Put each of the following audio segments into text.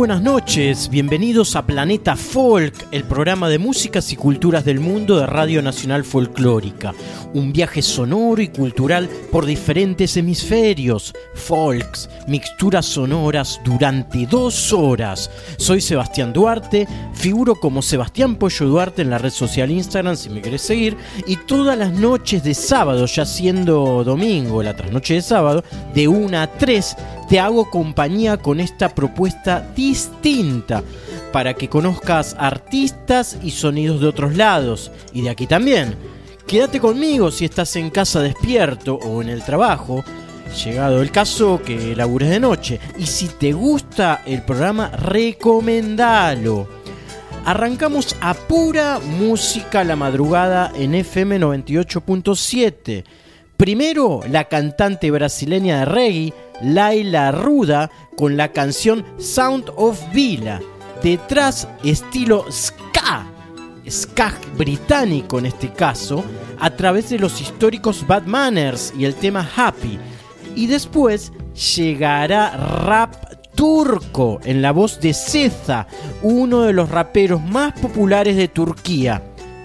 Buenas noches, bienvenidos a Planeta Folk, el programa de músicas y culturas del mundo de Radio Nacional Folclórica. Un viaje sonoro y cultural por diferentes hemisferios, folks, mixturas sonoras durante dos horas. Soy Sebastián Duarte, figuro como Sebastián Pollo Duarte en la red social Instagram si me querés seguir, y todas las noches de sábado, ya siendo domingo, la trasnoche de sábado, de 1 a 3, te hago compañía con esta propuesta distinta para que conozcas artistas y sonidos de otros lados y de aquí también. Quédate conmigo si estás en casa despierto o en el trabajo, llegado el caso que labures de noche. Y si te gusta el programa, recomendalo. Arrancamos a pura música la madrugada en FM 98.7. Primero, la cantante brasileña de reggae, Laila Ruda con la canción Sound of Villa. Detrás, estilo ska, ska británico en este caso, a través de los históricos Bad Manners y el tema Happy. Y después llegará rap turco en la voz de Ceza, uno de los raperos más populares de Turquía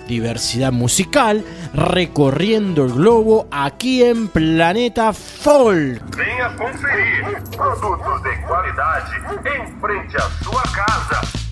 diversidad musical recorriendo el globo aquí en Planeta Folk. Venha conferir produtos de qualidade em frente à sua casa.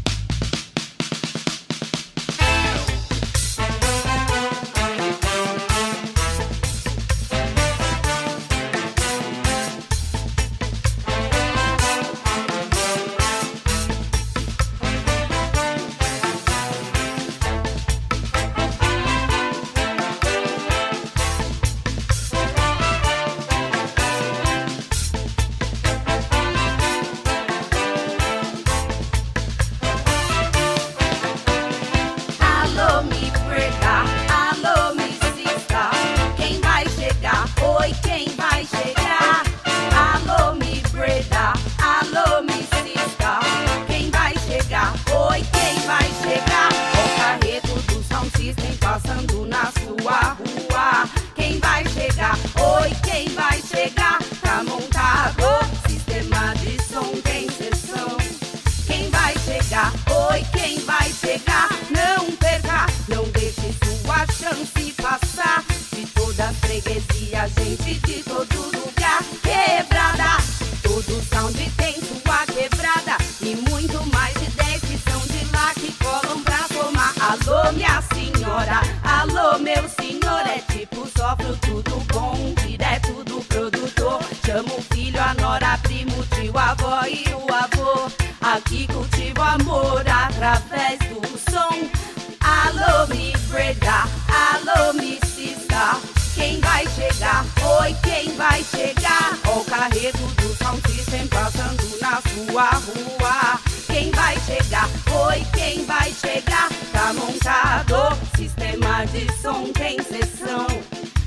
quem vai chegar tá montado. Sistema de som tem sessão.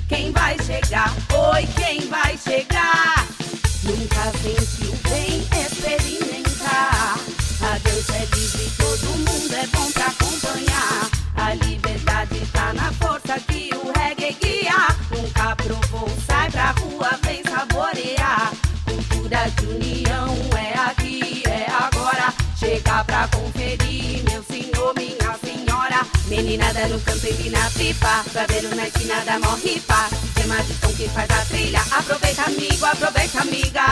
Quem vai chegar? Oi, quem vai chegar? Nunca sentiu bem experimentar. A dança é livre, todo mundo é bom pra acompanhar. A liberdade tá na força que o reggae guia. Nunca provou, sai pra rua, vem saborear. Cultura de união pra conferir, meu senhor, minha senhora. Meninada no canto e na pipa, braveiro na esquina da morripa. Tema de som que faz a trilha, aproveita amigo, aproveita amiga.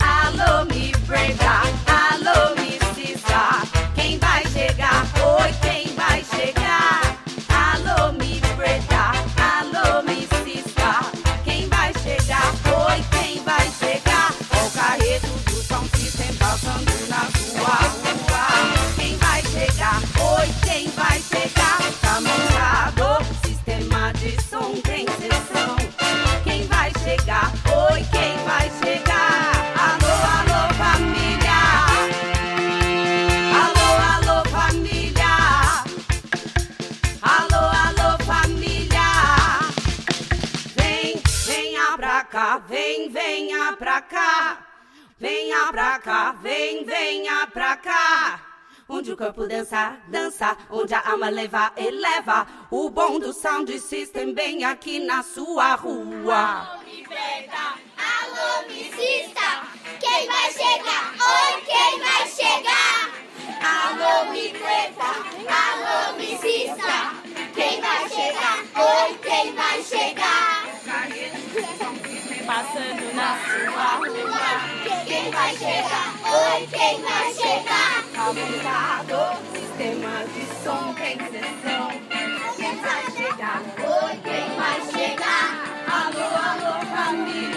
Alô, me brega. Pra cá, vem, venha pra cá. Onde o corpo dança, dança, onde a alma leva, eleva. O bom do sound system bem aqui na sua rua. Alô, micista, quem vai chegar? Oi, quem vai chegar? Alô, micleta, alô, micista, quem vai chegar? Oi, quem vai chegar? Passando na sua rua. Quem vai chegar? Oi, quem vai chegar? Aumentador, sistema de som tem sessão. Quem vai chegar? Oi, quem vai chegar? Alô, alô, família.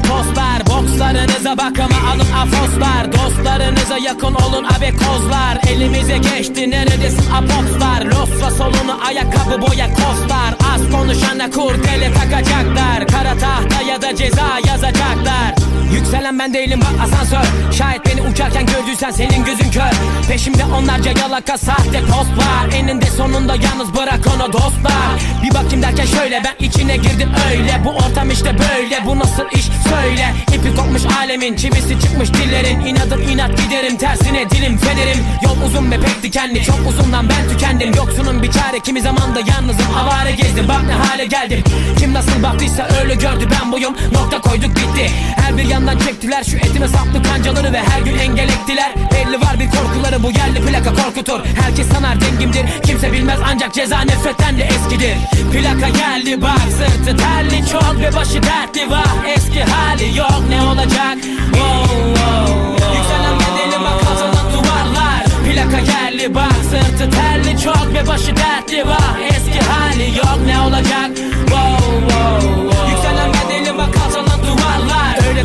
Çok kötü tostlar Bokslarınıza bakama alın afoslar. Dostlarınıza yakın olun abekozlar Elimize geçti neredesin apokslar Losra solunu ayakkabı boya kostlar. Az konuşana kurdele takacaklar. Kara tahta ya da ceza yazacaklar. Yükselen ben değilim bak asansör. Şayet beni uçarken gördüysen senin gözün kör. Peşimde onlarca yalaka sahte post var Eninde sonunda yalnız bırak onu dostlar. Bir bakayım derken şöyle ben içine girdim öyle. Bu ortam işte böyle bu nasıl iş söyle. İpi kopmuş alemin çivisi çıkmış dillerin. İnadım inat giderim tersine dilim federim. Yol uzun ve pek dikenli çok uzundan ben tükendim. Yoksunun bir çare kimi zaman da yalnızım. Avare gezdim Bak ne hale geldim. Kim nasıl baktıysa öyle gördü ben buyum. Nokta koyduk bitti Her bir yandan çektiler şu etime saplı kancaları Ve her gün engel ettiler. Belli var bir korkuları bu yerli plaka korkutur. Herkes sanar dengimdir kimse bilmez ancak ceza nefretten de eskidir. Plaka geldi bak sırtı terli çok ve başı dertli. Var Eski hali yok ne olacak? Wow, wow, wow. Yükselen bedeli bak kazanan duvarlar. Plaka geldi bak sırtı terli çok ve başı dertli. Var Eski hali yok ne olacak? Wow, wow, wow.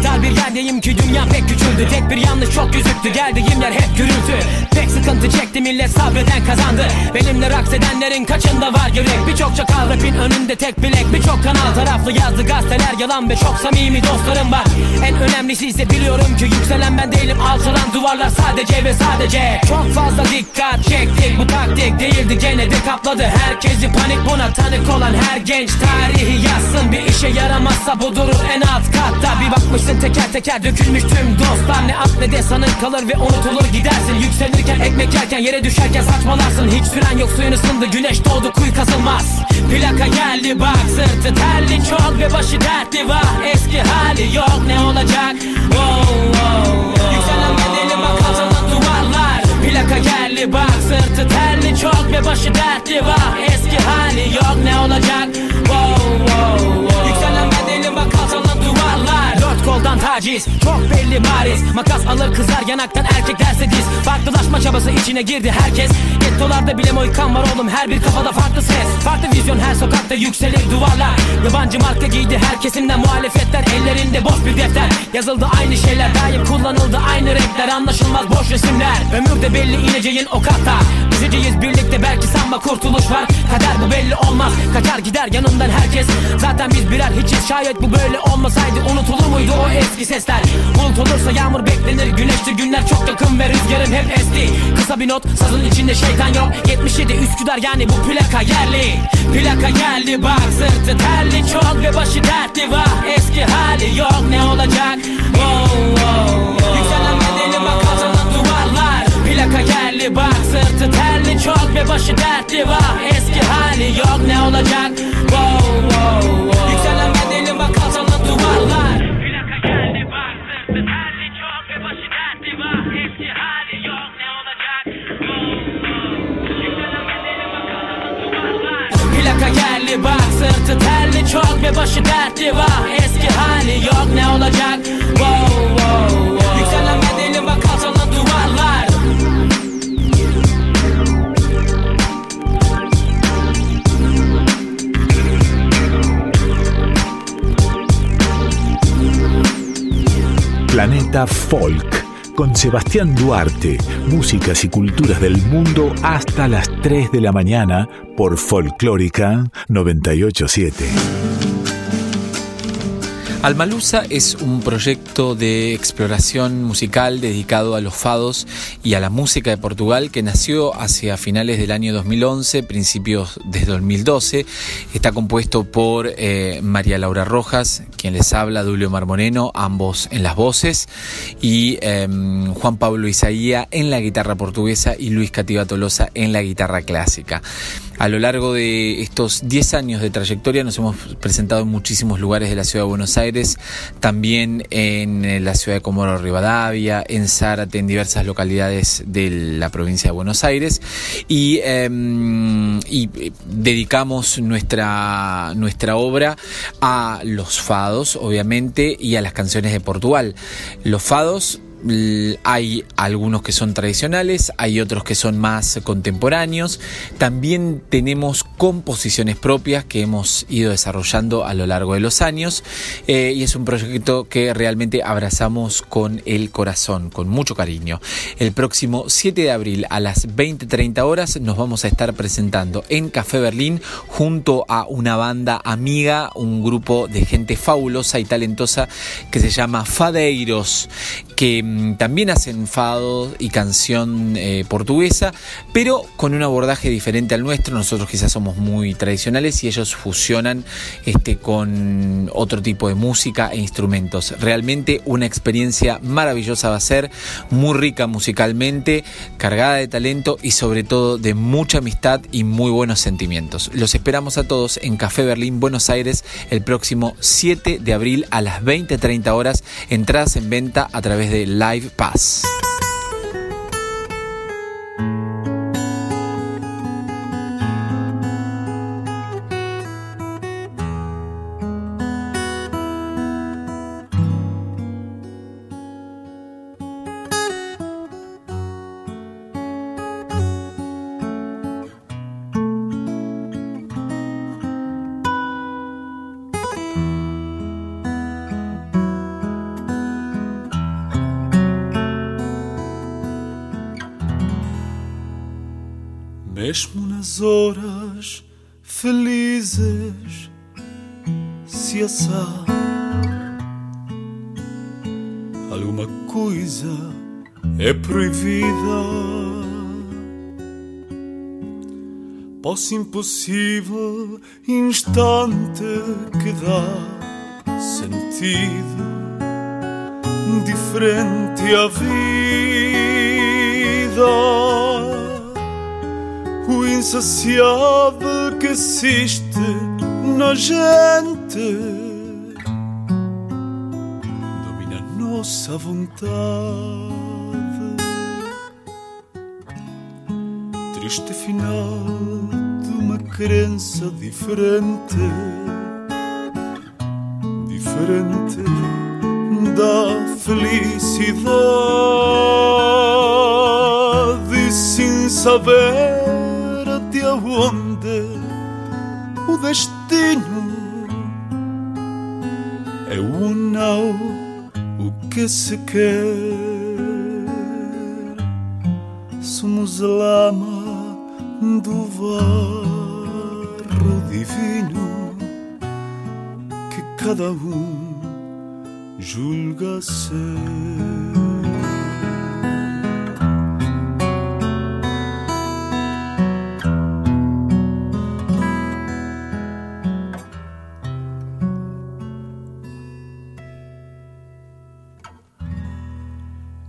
Dar bir yerdeyim ki dünya pek küçüldü. Tek bir yanlış çok gözüktü geldiğim yer hep gürültü. Pek sıkıntı çekti millet sabreden kazandı. Benimle raks edenlerin kaçında var yürek? Birçok çakal rapin önünde tek bilek. Birçok kanal taraflı yazdı gazeteler. Yalan Ve çok samimi dostlarım var. En önemlisi ise biliyorum ki yükselen ben değilim. Alçalan duvarlar sadece ve sadece. Çok fazla dikkat çektik bu taktik değildi gene de kapladı. Herkesi panik buna tanık olan her genç tarihi yazsın. Bir işe yaramazsa bu durur en alt katta. Bir bakmışsın teker teker dökülmüş tüm dostlar. Ne at ne de sanın kalır ve unutulur gidersin. Yükselirken ekmek yerken yere düşerken saçmalarsın. Hiç süren yok suyun ısındı güneş doğdu kuyu kazılmaz. Plaka geldi bak sırtı terli çok ve başı dertli var. Eski hali yok ne olacak? Wow, wow, wow. Yükselen bedeli bak duvarlar. Plaka geldi bak sırtı terli çok ve başı dertli var. Eski hali yok ne olacak Koldan taciz çok belli bariz. Makas alır kızar yanaktan erkek derse diz. Farklılaşma çabası içine girdi herkes. Gettolarda bile moykan var oğlum her bir kafada farklı ses. Farklı vizyon her sokakta yükselir duvarlar. Yabancı marka giydi her kesimden muhalefetler. Ellerinde boş bir defter. Yazıldı aynı şeyler daim kullanıldı aynı renkler. Anlaşılmaz boş resimler. Ömürde belli ineceğin o katta. Üzeceğiz birlikte belki sanma kurtuluş var. Kader bu belli olmaz. Kaçar gider yanından herkes. Zaten biz birer hiçiz. Şayet bu böyle olmasaydı Unutulur muydu o eski sesler. Bulut olursa yağmur beklenir güneştir günler çok yakın ve rüzgarın hep esti. Kısa bir not sazın içinde şeytan yok. 77 Üsküdar yani bu plaka yerli. Plaka geldi bak sırtı terli çok ve başı dertli. Var Eski hali yok ne olacak? Wow, wow, wow. Yükselen bedeli bak duvarlar. Plaka geldi bak sırtı terli çok ve başı dertli. Var Eski hali yok ne olacak? Wow, wow, wow. Geldi bak sırtı terli çok ve başı dertli var. Eski hali yok ne olacak? Wow, wow, wow. Yükselen bedeli bak kazanan duvarlar. Planeta Folk con Sebastián Duarte, músicas y culturas del mundo hasta las 3 de la mañana por Folclórica 987. Almalusa es un proyecto de exploración musical dedicado a los fados y a la música de Portugal que nació hacia finales del año 2011, principios de 2012. Está compuesto por eh, María Laura Rojas, quien les habla, Dulio Marmoneno, ambos en las voces, y eh, Juan Pablo Isaía en la guitarra portuguesa y Luis Cativa Tolosa en la guitarra clásica. A lo largo de estos 10 años de trayectoria nos hemos presentado en muchísimos lugares de la ciudad de Buenos Aires, también en la ciudad de Comoro Rivadavia, en Zárate, en diversas localidades de la provincia de Buenos Aires y, eh, y dedicamos nuestra, nuestra obra a los fados, obviamente, y a las canciones de Portugal. Los fados hay algunos que son tradicionales, hay otros que son más contemporáneos. También tenemos composiciones propias que hemos ido desarrollando a lo largo de los años eh, y es un proyecto que realmente abrazamos con el corazón, con mucho cariño. El próximo 7 de abril a las 20.30 horas nos vamos a estar presentando en Café Berlín junto a una banda amiga, un grupo de gente fabulosa y talentosa que se llama Fadeiros, que mm, también hacen fado y canción eh, portuguesa, pero con un abordaje diferente al nuestro. Nosotros quizás somos muy tradicionales y ellos fusionan este, con otro tipo de música e instrumentos. Realmente una experiencia maravillosa va a ser, muy rica musicalmente, cargada de talento y sobre todo de mucha amistad y muy buenos sentimientos. Los esperamos a todos en Café Berlín, Buenos Aires, el próximo 7 de abril a las 20.30 horas. Entradas en venta a través de Live Pass. Nas horas felizes, se assar. Alguma coisa é proibida, posso impossível instante que dá sentido diferente à vida insaciável que existe na gente. Domina nossa vontade. Triste final de uma crença diferente, diferente da felicidade. E sem saber onde o destino é o não o que se quer. Somos lama do barro divino que cada um julga ser.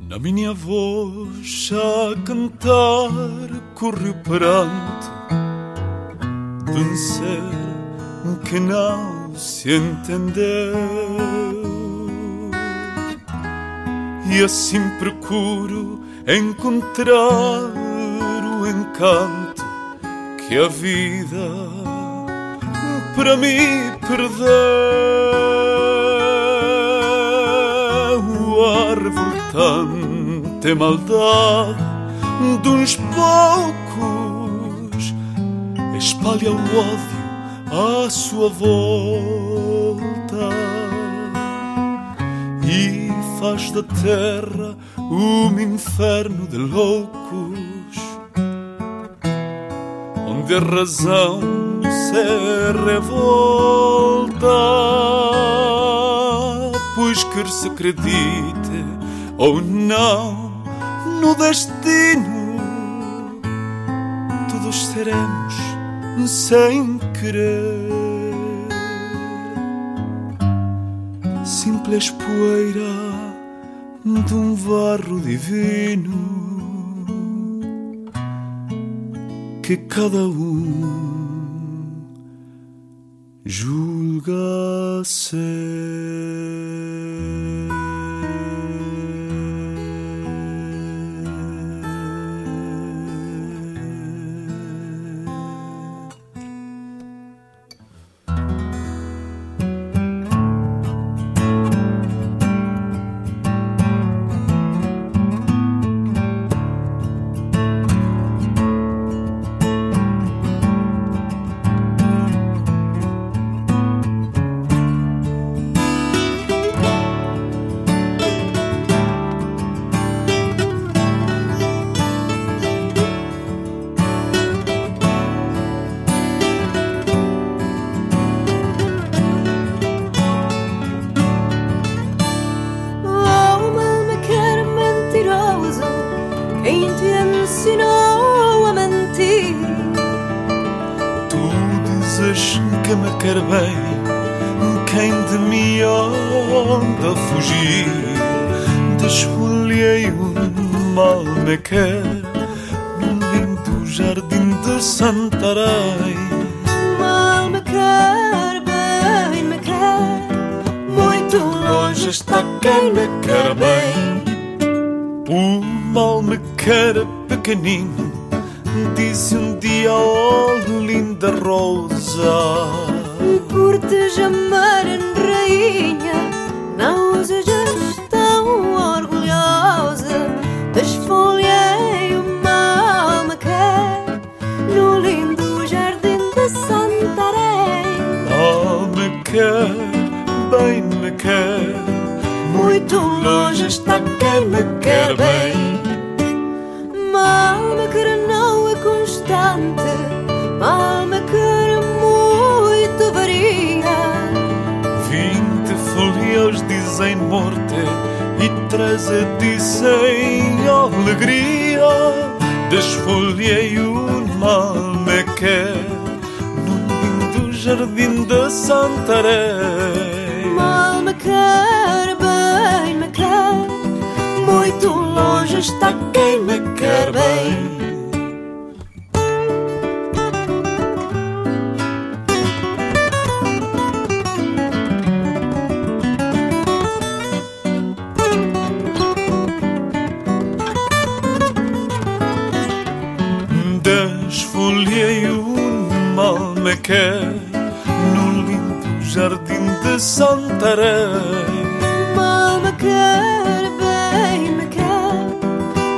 Na minha voz a cantar corre o pranto de que não se entendeu. E assim procuro encontrar o encanto que a vida para mim perdeu. O árvore tanta maldade de uns poucos. Espalha o ódio à sua volta e faz da terra um inferno de loucos onde a razão se revolta. Pois quer se acredite ou não no destino todos seremos sem querer simples poeira de um varro divino que cada um julga ser. Jardim de Santarém. Mal me quer, bem me quer, muito longe está quem me quer bem. Desfolhei Santarém. Mal me quer, bem me quer,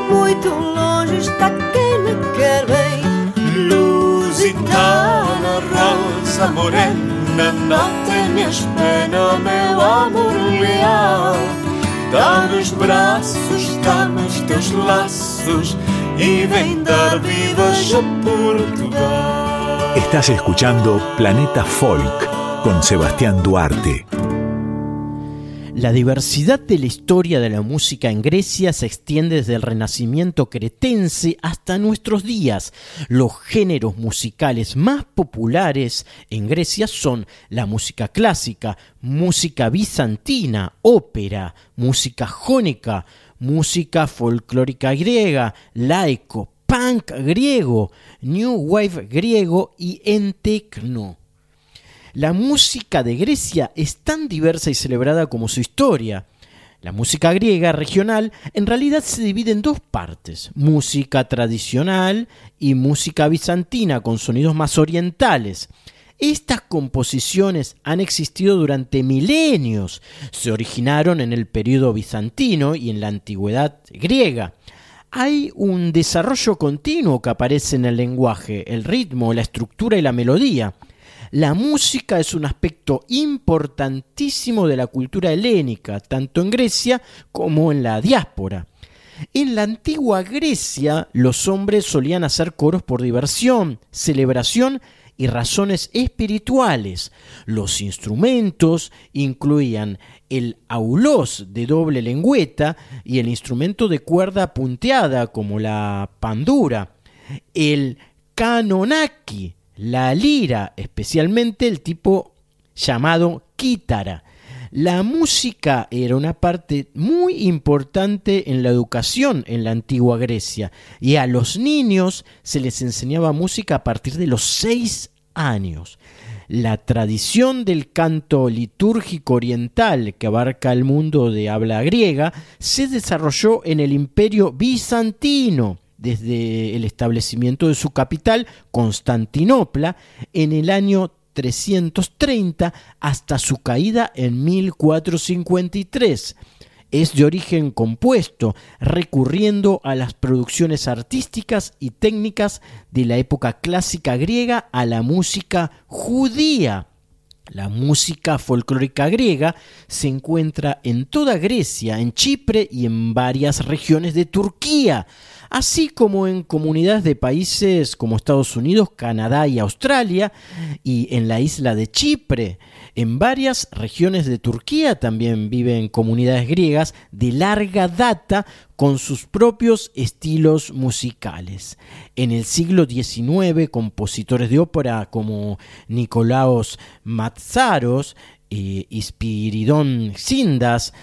muito longe está quem me quer bem. Lusitana, rosa morena, não tenhas pena, meu amor leal. Dá-me os braços, dá-me os teus laços e vem dar vivas a Portugal. Estás escuchando Planeta Folk con Sebastián Duarte. La diversidad de la historia de la música en Grecia se extiende desde el Renacimiento cretense hasta nuestros días. Los géneros musicales más populares en Grecia son la música clásica, música bizantina, ópera, música jónica, música folclórica griega, laico, punk griego, new wave griego y en tecno. La música de Grecia es tan diversa y celebrada como su historia. La música griega regional en realidad se divide en dos partes, música tradicional y música bizantina con sonidos más orientales. Estas composiciones han existido durante milenios, se originaron en el periodo bizantino y en la antigüedad griega. Hay un desarrollo continuo que aparece en el lenguaje, el ritmo, la estructura y la melodía. La música es un aspecto importantísimo de la cultura helénica, tanto en Grecia como en la diáspora. En la antigua Grecia los hombres solían hacer coros por diversión, celebración y razones espirituales. Los instrumentos incluían el aulos de doble lengüeta y el instrumento de cuerda punteada como la pandura, el kanonaki, la lira, especialmente el tipo llamado quítara. La música era una parte muy importante en la educación en la antigua Grecia y a los niños se les enseñaba música a partir de los seis años. La tradición del canto litúrgico oriental que abarca el mundo de habla griega se desarrolló en el imperio bizantino desde el establecimiento de su capital, Constantinopla, en el año 330 hasta su caída en 1453. Es de origen compuesto, recurriendo a las producciones artísticas y técnicas de la época clásica griega a la música judía. La música folclórica griega se encuentra en toda Grecia, en Chipre y en varias regiones de Turquía. Así como en comunidades de países como Estados Unidos, Canadá y Australia, y en la isla de Chipre. En varias regiones de Turquía también viven comunidades griegas de larga data con sus propios estilos musicales. En el siglo XIX, compositores de ópera como Nicolaos Matzaros, eh, Spiridón Sindas,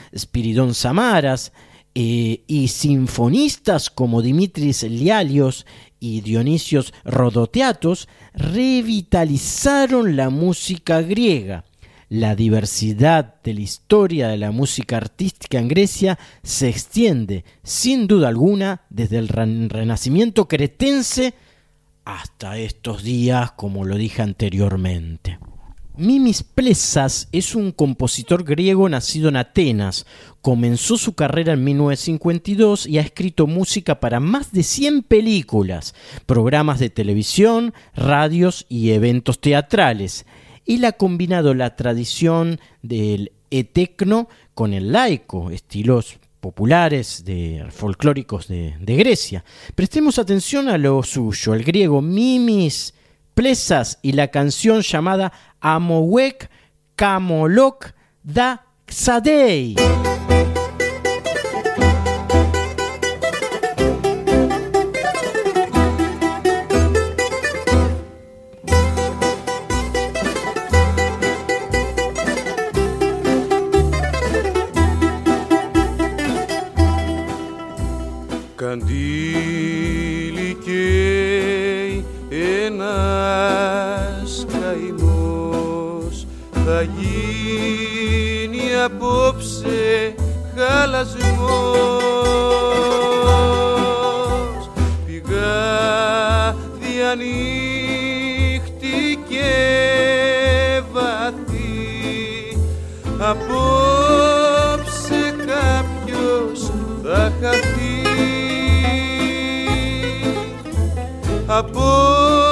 Samaras, eh, y sinfonistas como Dimitris Lialios y Dionisios Rodoteatos revitalizaron la música griega. La diversidad de la historia de la música artística en Grecia se extiende, sin duda alguna, desde el Renacimiento cretense hasta estos días, como lo dije anteriormente. Mimis Plesas es un compositor griego nacido en Atenas. Comenzó su carrera en 1952 y ha escrito música para más de 100 películas, programas de televisión, radios y eventos teatrales. Él ha combinado la tradición del etecno con el laico, estilos populares de folclóricos de, de Grecia. Prestemos atención a lo suyo, el griego Mimis Plesas y la canción llamada Amowek Kamolok Da Sadei. Candy χαλασμός πηγά διανύχτη και βαθύ. Απόψε κάποιος θα χαθεί. Απόψε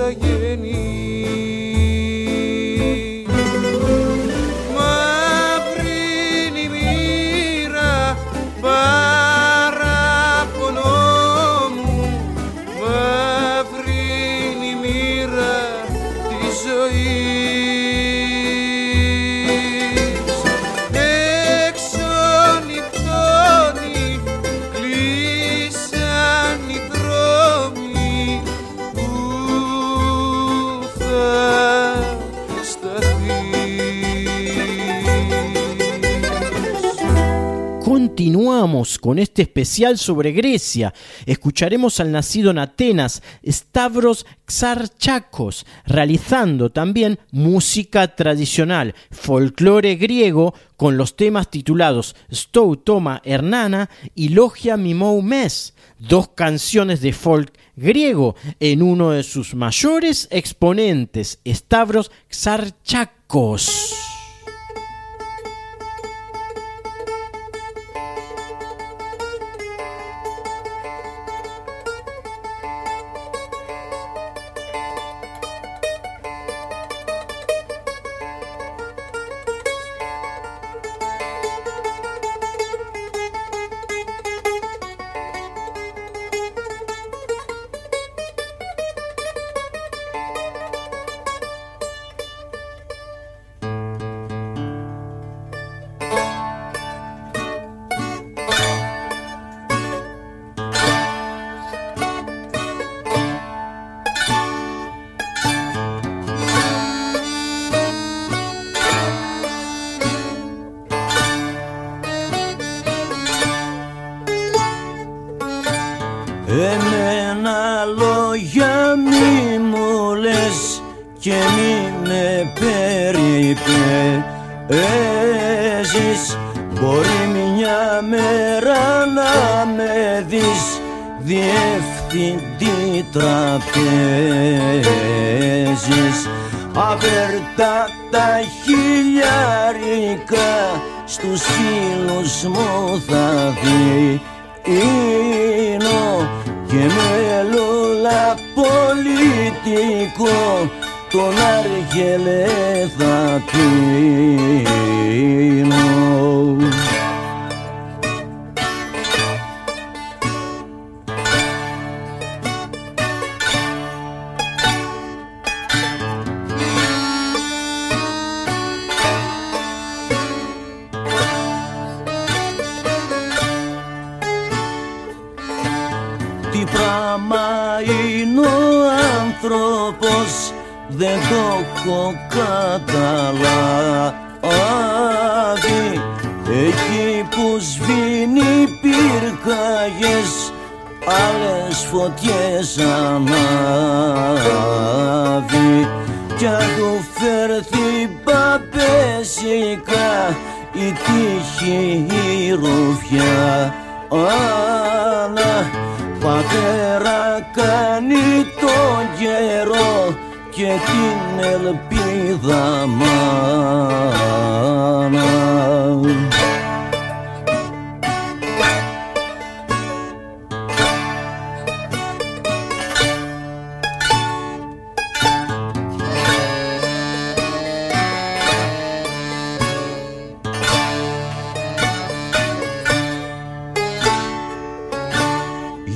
τι θα Este especial sobre Grecia. Escucharemos al nacido en Atenas, Stavros Xarchakos, realizando también música tradicional, folclore griego, con los temas titulados Stou Toma Hernana y Logia Mimou Mes, dos canciones de folk griego en uno de sus mayores exponentes, Stavros Xarchakos.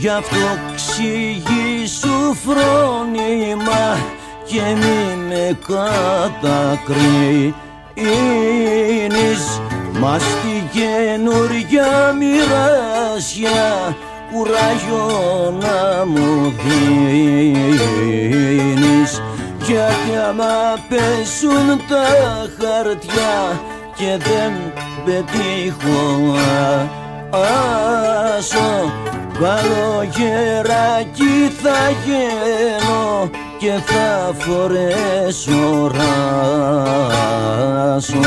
Γι' αυτό ξηγήσου φρόνημα και μη με κατακρίνεις. Μα στη καινούργια μοιράσια κουράγιο να μου δίνεις. Γιατί άμα πέσουν τα χαρτιά και δεν πετύχω άσο Καλογεράκι θα γίνω και θα φορέσω ράσο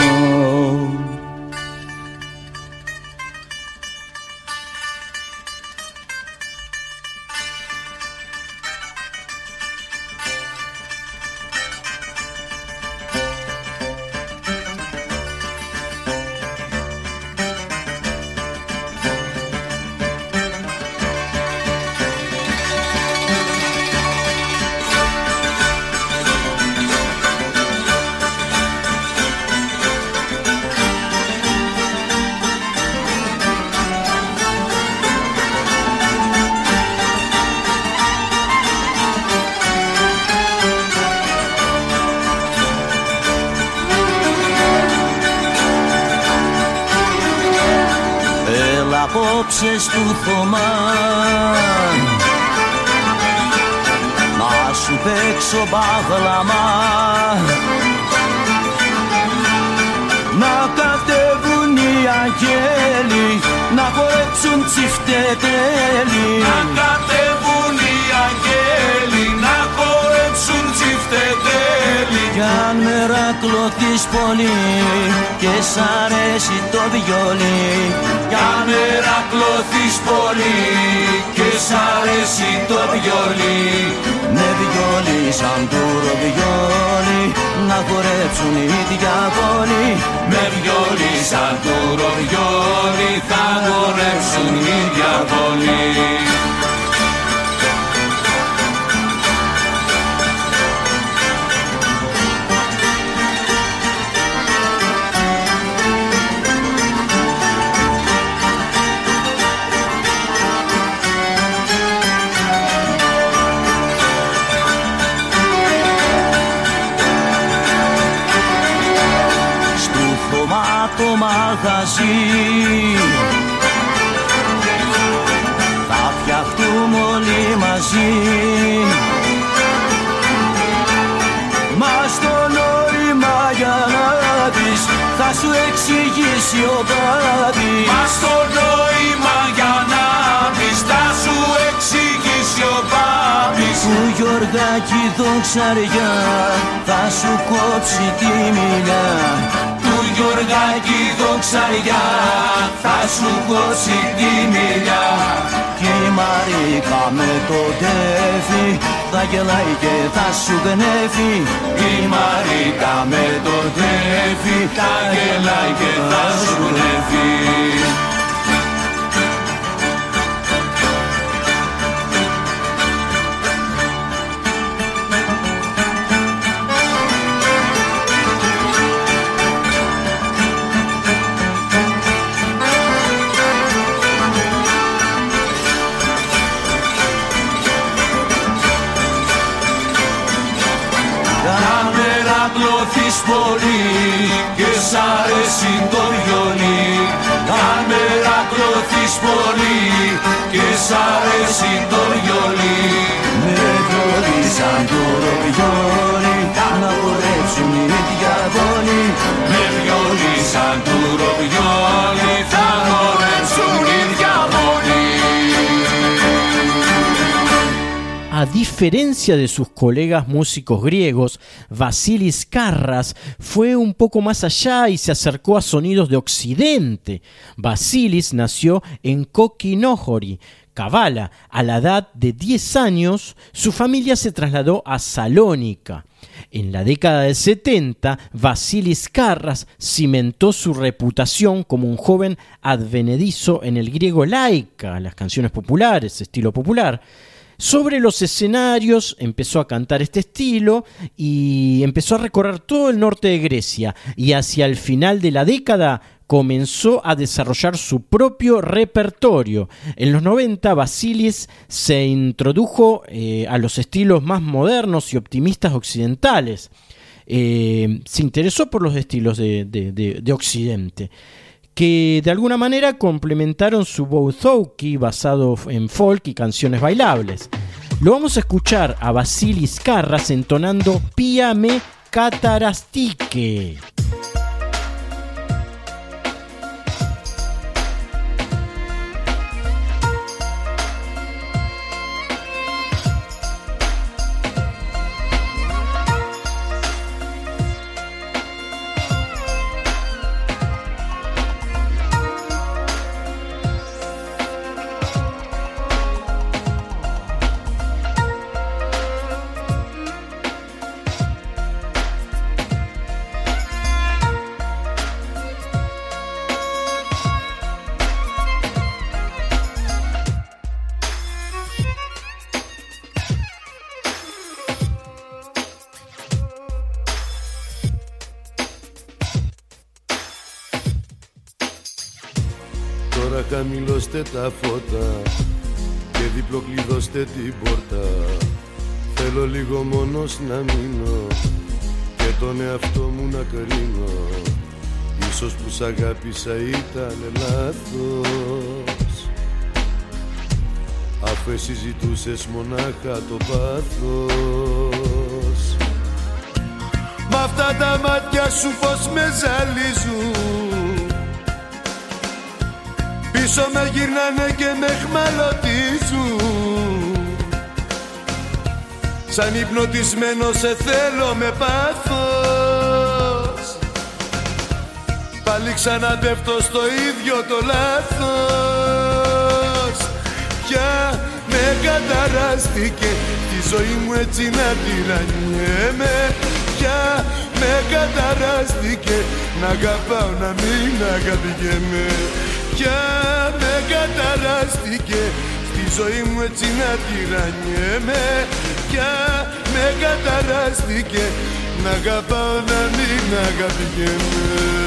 μερακλωθείς πολύ και σ' αρέσει το βιολί. Κι αν μερακλωθείς πολύ και σ' αρέσει το βιολί. Με βιολί σαν τούρο βιολί να χορέψουν οι διαβόλοι Με βιολί σαν το ροβιόλι θα χορέψουν οι διαβολοί μαγαζί Θα φτιαχτούμε όλοι μαζί. Μας στο νόημα για να δεις Θα σου εξηγήσει ο Δάδης Μας στο νόημα για να πεις θα σου εξηγήσει Γιωργάκι δοξαριά θα σου κόψει τη μιλιά Του Γιωργάκι δοξαριά θα σου κόψει τη μιλιά. Και η Μαρίκα με το τέφι θα γελάει και θα σου γνέφει. Η Μαρίκα με το τέφι θα γελάει και θα σου γνέφει εσύ τον Διονύ Αν με ρακλωθείς πολύ και σ' αρέσει τον Διονύ Με γνωρίσαν τον Διονύ να χορέψουν οι διαδόνοι Με βιολί σαν τουροβιόλι θα χορέψουν οι διαδόνοι A diferencia de sus colegas músicos griegos, Vasilis Karras fue un poco más allá y se acercó a sonidos de Occidente. Vasilis nació en Kokinohori, Kavala. A la edad de 10 años, su familia se trasladó a Salónica. En la década de 70, Vasilis Karras cimentó su reputación como un joven advenedizo en el griego laica, las canciones populares, estilo popular. Sobre los escenarios empezó a cantar este estilo y empezó a recorrer todo el norte de Grecia y hacia el final de la década comenzó a desarrollar su propio repertorio. En los 90 Basilis se introdujo eh, a los estilos más modernos y optimistas occidentales. Eh, se interesó por los estilos de, de- de- de Occidente que de alguna manera complementaron su bouzouki basado en folk y canciones bailables. Lo vamos a escuchar a Basilis Carras entonando Pia me catarastique. Χαμηλώστε τα φώτα και διπλοκλειδώστε την πόρτα. Θέλω λίγο μόνος να μείνω και τον εαυτό μου να κρίνω. Ίσως που σ' αγάπησα ήταν λάθος. Αφού εσύ ζητούσες μονάχα το πάθος. Μ' αυτά τα μάτια σου πως με ζαλίζουν Πίσω με γυρνάνε και με χμαλωτίζουν. Σαν υπνοτισμένο σε θέλω με πάθος. Πάλι ξαναπέφτω στο ίδιο το λάθος. Πια με καταράστηκε τη ζωή μου έτσι να τυραννιέμαι Πια με καταράστηκε να αγαπάω να μην αγαπηγέμαι Πια με καταράστηκε. Στη ζωή μου έτσι να τυραννιέμαι Πια με καταράστηκε. Να αγαπάω να μην αγαπηγέμαι.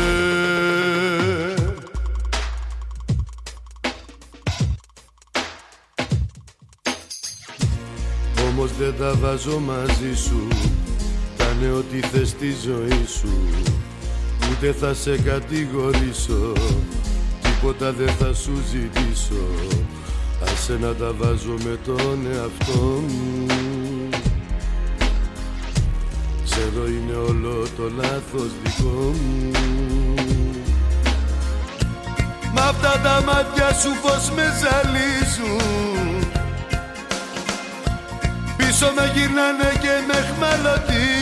Όμως δεν τα βάζω μαζί σου. Κάνε ό,τι θες στη ζωή σου. Ούτε θα σε κατηγορήσω Τίποτα δεν θα σου ζητήσω. Άσε να τα βάζω με τον εαυτό μου. Ξέρω είναι όλο το λάθος δικό μου. Μ' αυτά τα μάτια σου πως με ζαλίζουν. Πίσω με γυρνάνε και με χμαλωτίζουν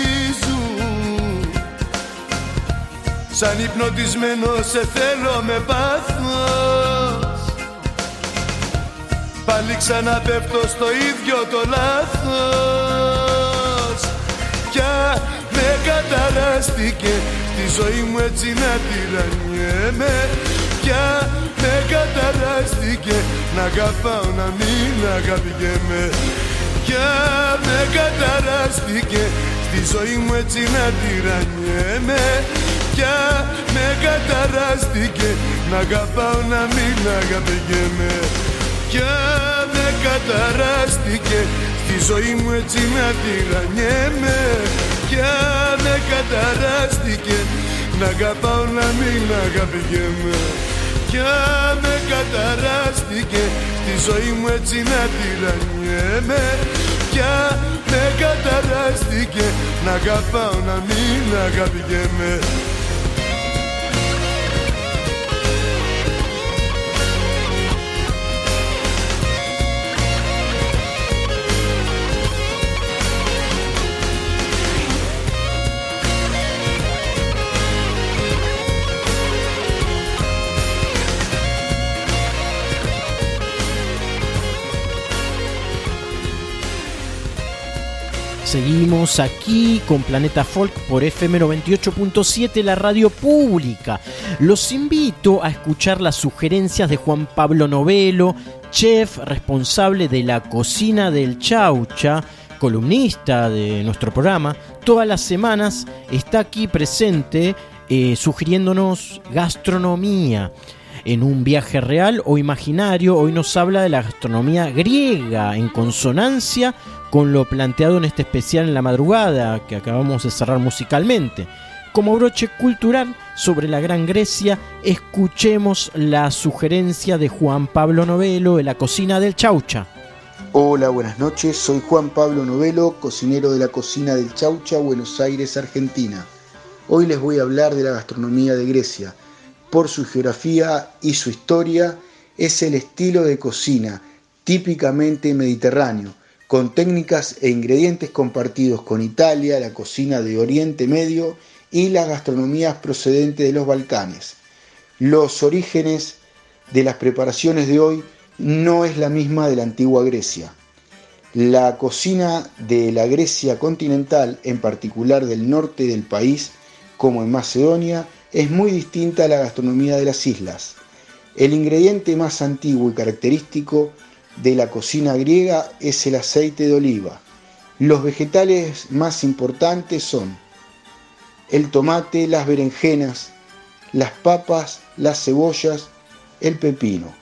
Σαν υπνοτισμένο σε θέλω με πάθος. Πάλι ξαναπέφτω στο ίδιο το λάθος. Πια με καταράστηκε Τη ζωή μου έτσι να τυραννιέμαι Πια με καταράστηκε Να αγαπάω να μην αγαπιέμαι. Πια με καταράστηκε Στη ζωή μου έτσι να τυραννιέμαι Πια με καταράστηκε. Να αγαπάω να μην αγαπιέμαι Πια με καταράστηκε Στη ζωή μου έτσι να τυραννιέμαι. Πια με καταράστηκε Να αγαπάω να μην αγαπιέμαι Πια με καταράστηκε Στη ζωή μου έτσι να τυραννιέμαι. Πια με καταράστηκε Να αγαπάω να μην αγαπιέμαι Seguimos aquí con Planeta Folk por FM 98.7, la radio pública. Los invito a escuchar las sugerencias de Juan Pablo Novelo, chef responsable de la cocina del Chaucha, columnista de nuestro programa. Todas las semanas está aquí presente eh, sugiriéndonos gastronomía en un viaje real o imaginario. Hoy nos habla de la gastronomía griega en consonancia con lo planteado en este especial en la madrugada que acabamos de cerrar musicalmente. Como broche cultural sobre la Gran Grecia, escuchemos la sugerencia de Juan Pablo Novelo de la cocina del Chaucha. Hola, buenas noches. Soy Juan Pablo Novelo, cocinero de la cocina del Chaucha, Buenos Aires, Argentina. Hoy les voy a hablar de la gastronomía de Grecia. Por su geografía y su historia, es el estilo de cocina típicamente mediterráneo, con técnicas e ingredientes compartidos con Italia, la cocina de Oriente Medio y las gastronomías procedentes de los Balcanes. Los orígenes de las preparaciones de hoy no es la misma de la antigua Grecia. La cocina de la Grecia continental, en particular del norte del país, como en Macedonia, es muy distinta a la gastronomía de las islas. El ingrediente más antiguo y característico de la cocina griega es el aceite de oliva. Los vegetales más importantes son el tomate, las berenjenas, las papas, las cebollas, el pepino.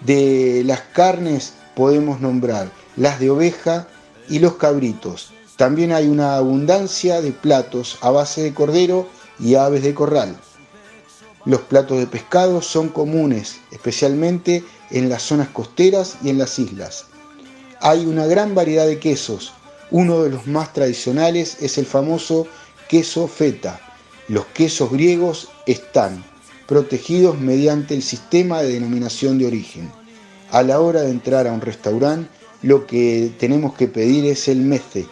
De las carnes podemos nombrar las de oveja y los cabritos. También hay una abundancia de platos a base de cordero y aves de corral. Los platos de pescado son comunes, especialmente en las zonas costeras y en las islas. Hay una gran variedad de quesos. Uno de los más tradicionales es el famoso queso feta. Los quesos griegos están protegidos mediante el sistema de denominación de origen. A la hora de entrar a un restaurante, lo que tenemos que pedir es el mece.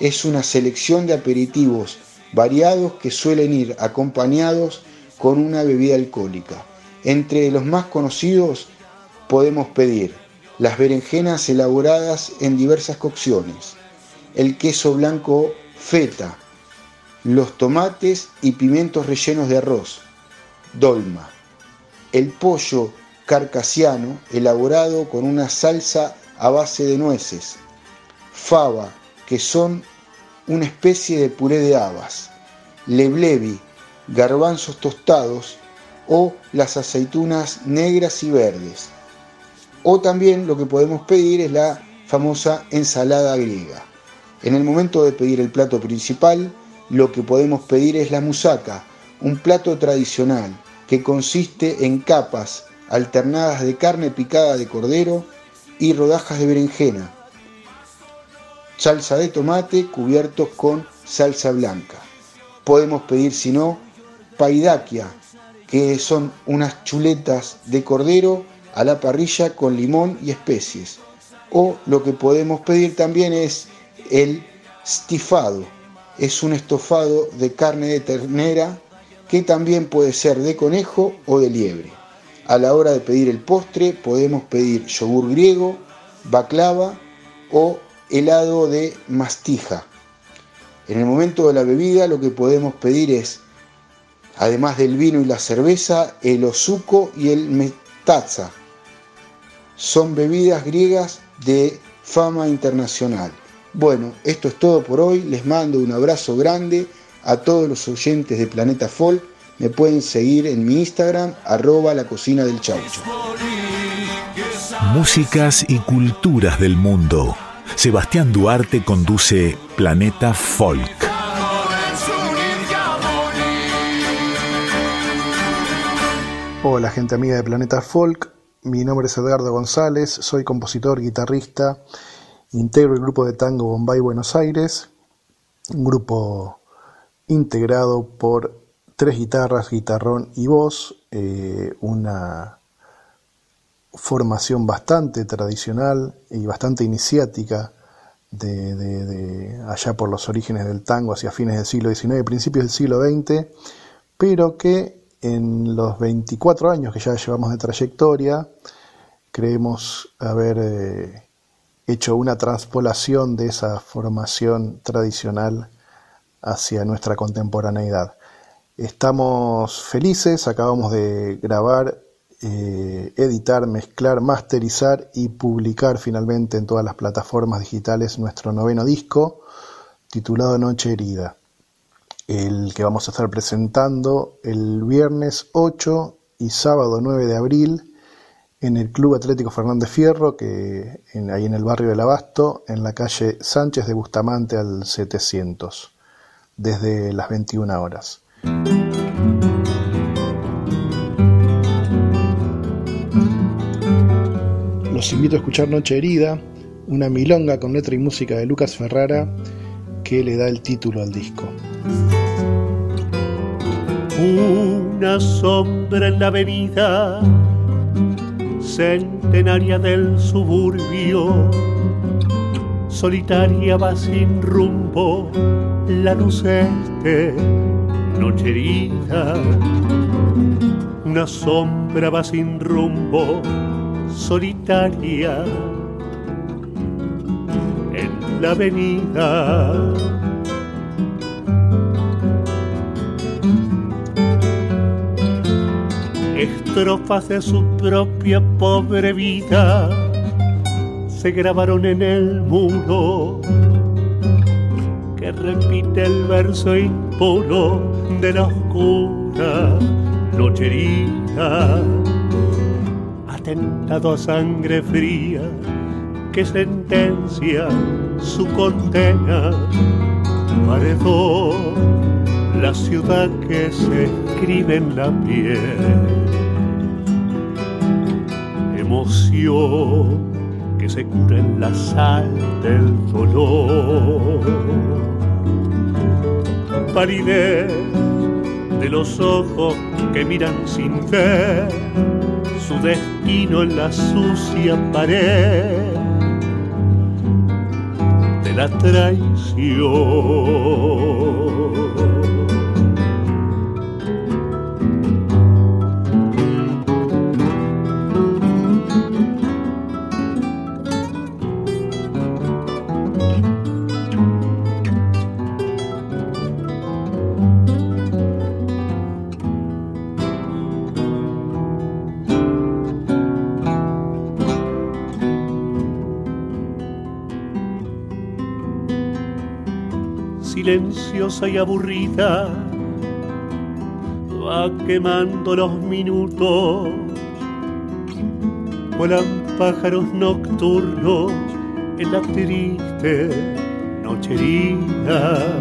Es una selección de aperitivos variados que suelen ir acompañados con una bebida alcohólica. Entre los más conocidos podemos pedir las berenjenas elaboradas en diversas cocciones, el queso blanco feta, los tomates y pimientos rellenos de arroz, dolma, el pollo carcasiano elaborado con una salsa a base de nueces, fava, que son una especie de puré de habas, leblebi, garbanzos tostados o las aceitunas negras y verdes. O también lo que podemos pedir es la famosa ensalada griega. En el momento de pedir el plato principal, lo que podemos pedir es la musaca, un plato tradicional que consiste en capas alternadas de carne picada de cordero y rodajas de berenjena, salsa de tomate cubiertos con salsa blanca. Podemos pedir, si no, paidakia, que son unas chuletas de cordero a la parrilla con limón y especies. O lo que podemos pedir también es el stifado. Es un estofado de carne de ternera que también puede ser de conejo o de liebre. A la hora de pedir el postre podemos pedir yogur griego, baklava o helado de mastija. En el momento de la bebida lo que podemos pedir es, además del vino y la cerveza, el osuco y el metaza. Son bebidas griegas de fama internacional. Bueno, esto es todo por hoy. Les mando un abrazo grande a todos los oyentes de Planeta Folk. Me pueden seguir en mi Instagram, arroba la cocina del chaucho. Músicas y culturas del mundo. Sebastián Duarte conduce Planeta Folk. Hola gente amiga de Planeta Folk, mi nombre es Edgardo González, soy compositor, guitarrista, integro el grupo de tango Bombay Buenos Aires, un grupo integrado por tres guitarras, guitarrón y voz, eh, una formación bastante tradicional y bastante iniciática de, de- de allá por los orígenes del tango hacia fines del siglo XIX, principios del siglo XX, pero que en los 24 años que ya llevamos de trayectoria, creemos haber eh, hecho una transpolación de esa formación tradicional hacia nuestra contemporaneidad. Estamos felices, acabamos de grabar, eh, editar, mezclar, masterizar y publicar finalmente en todas las plataformas digitales nuestro noveno disco titulado Noche Herida, el que vamos a estar presentando el viernes 8 y sábado 9 de abril en el Club Atlético Fernández Fierro, que ahí en el barrio del Abasto, en la calle Sánchez de Bustamante al 700, desde las 21 horas. Los invito a escuchar Noche Herida, una milonga con letra y música de Lucas Ferrara que le da el título al disco. Una sombra en la avenida centenaria del suburbio, solitaria va sin rumbo, la luz este, noche herida. Una sombra va sin rumbo, solitaria la avenida. estrofas de su propia pobre vida se grabaron en el muro que repite el verso impuro de la oscura noche herida atentado a sangre fría que sentencia su condena. Paredón la ciudad que se escribe en la piel. Emoción que se cura en la sal del dolor. Palidez de los ojos que miran sin ver. Su destino en la sucia pared la traición. Silenciosa y aburrida, va quemando los minutos. Vuelan pájaros nocturnos en la triste noche herida.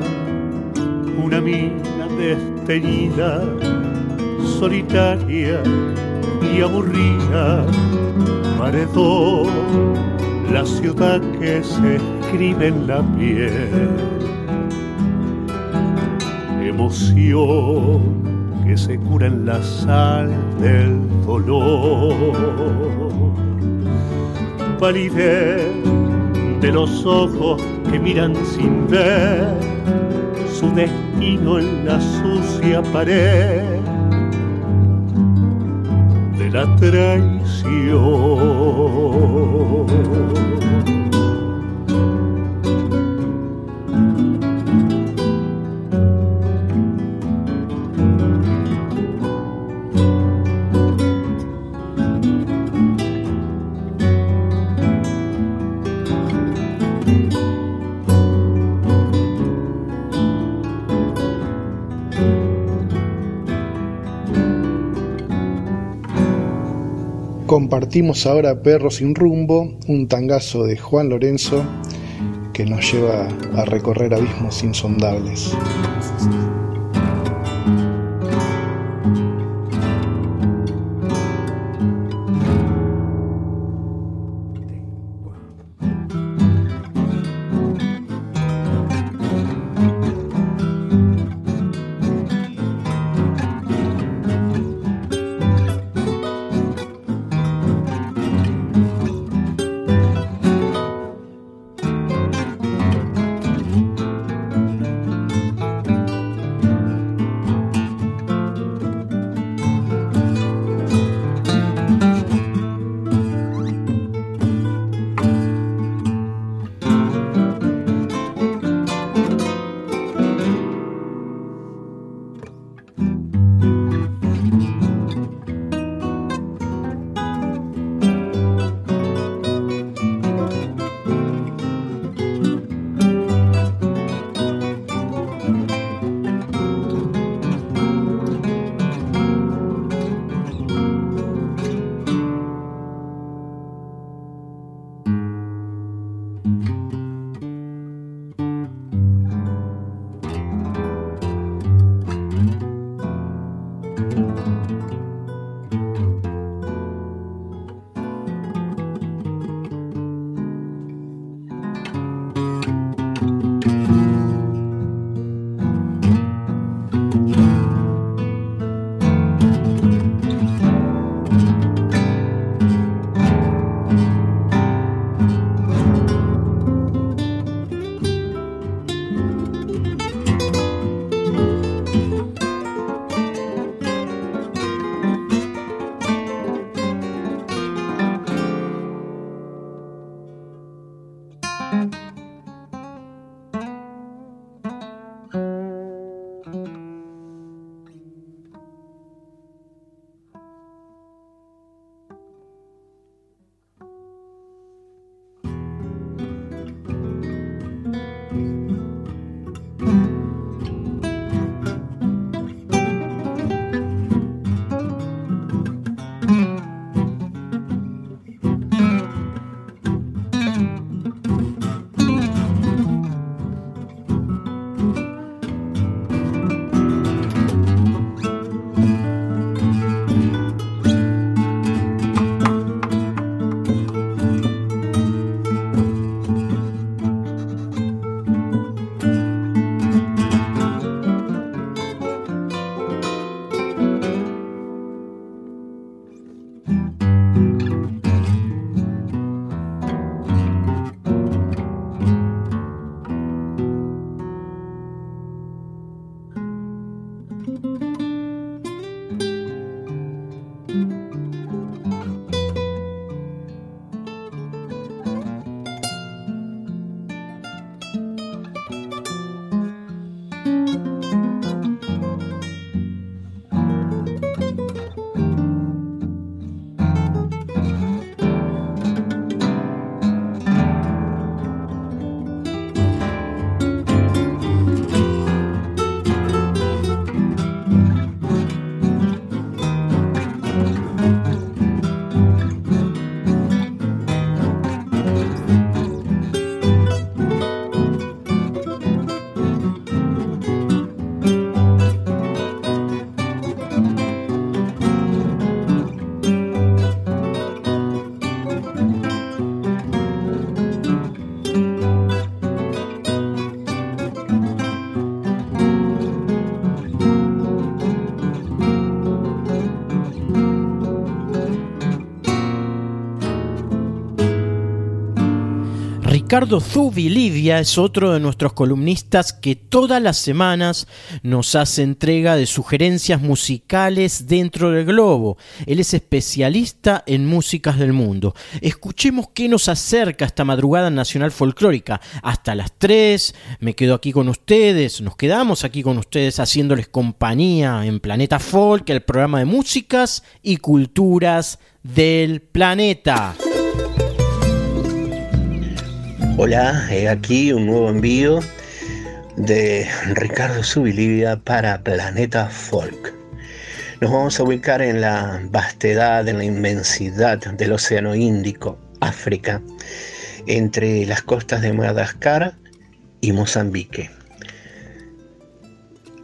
Una mina desteñida, solitaria y aburrida, paredón, la ciudad que se escribe en la piel emoción que se cura en la sal del dolor. Palidez de los ojos que miran sin ver su destino en la sucia pared de la traición. Compartimos ahora Perro sin rumbo, un tangazo de Juan Lorenzo que nos lleva a recorrer abismos insondables. Ricardo Zubi Livia es otro de nuestros columnistas que todas las semanas nos hace entrega de sugerencias musicales dentro del globo. Él es especialista en músicas del mundo. Escuchemos qué nos acerca esta madrugada nacional folclórica. Hasta las 3 me quedo aquí con ustedes, nos quedamos aquí con ustedes haciéndoles compañía en Planeta Folk, el programa de músicas y culturas del planeta. Hola, he aquí un nuevo envío de Ricardo Subilivia para Planeta Folk. Nos vamos a ubicar en la vastedad, en la inmensidad del Océano Índico, África, entre las costas de Madagascar y Mozambique.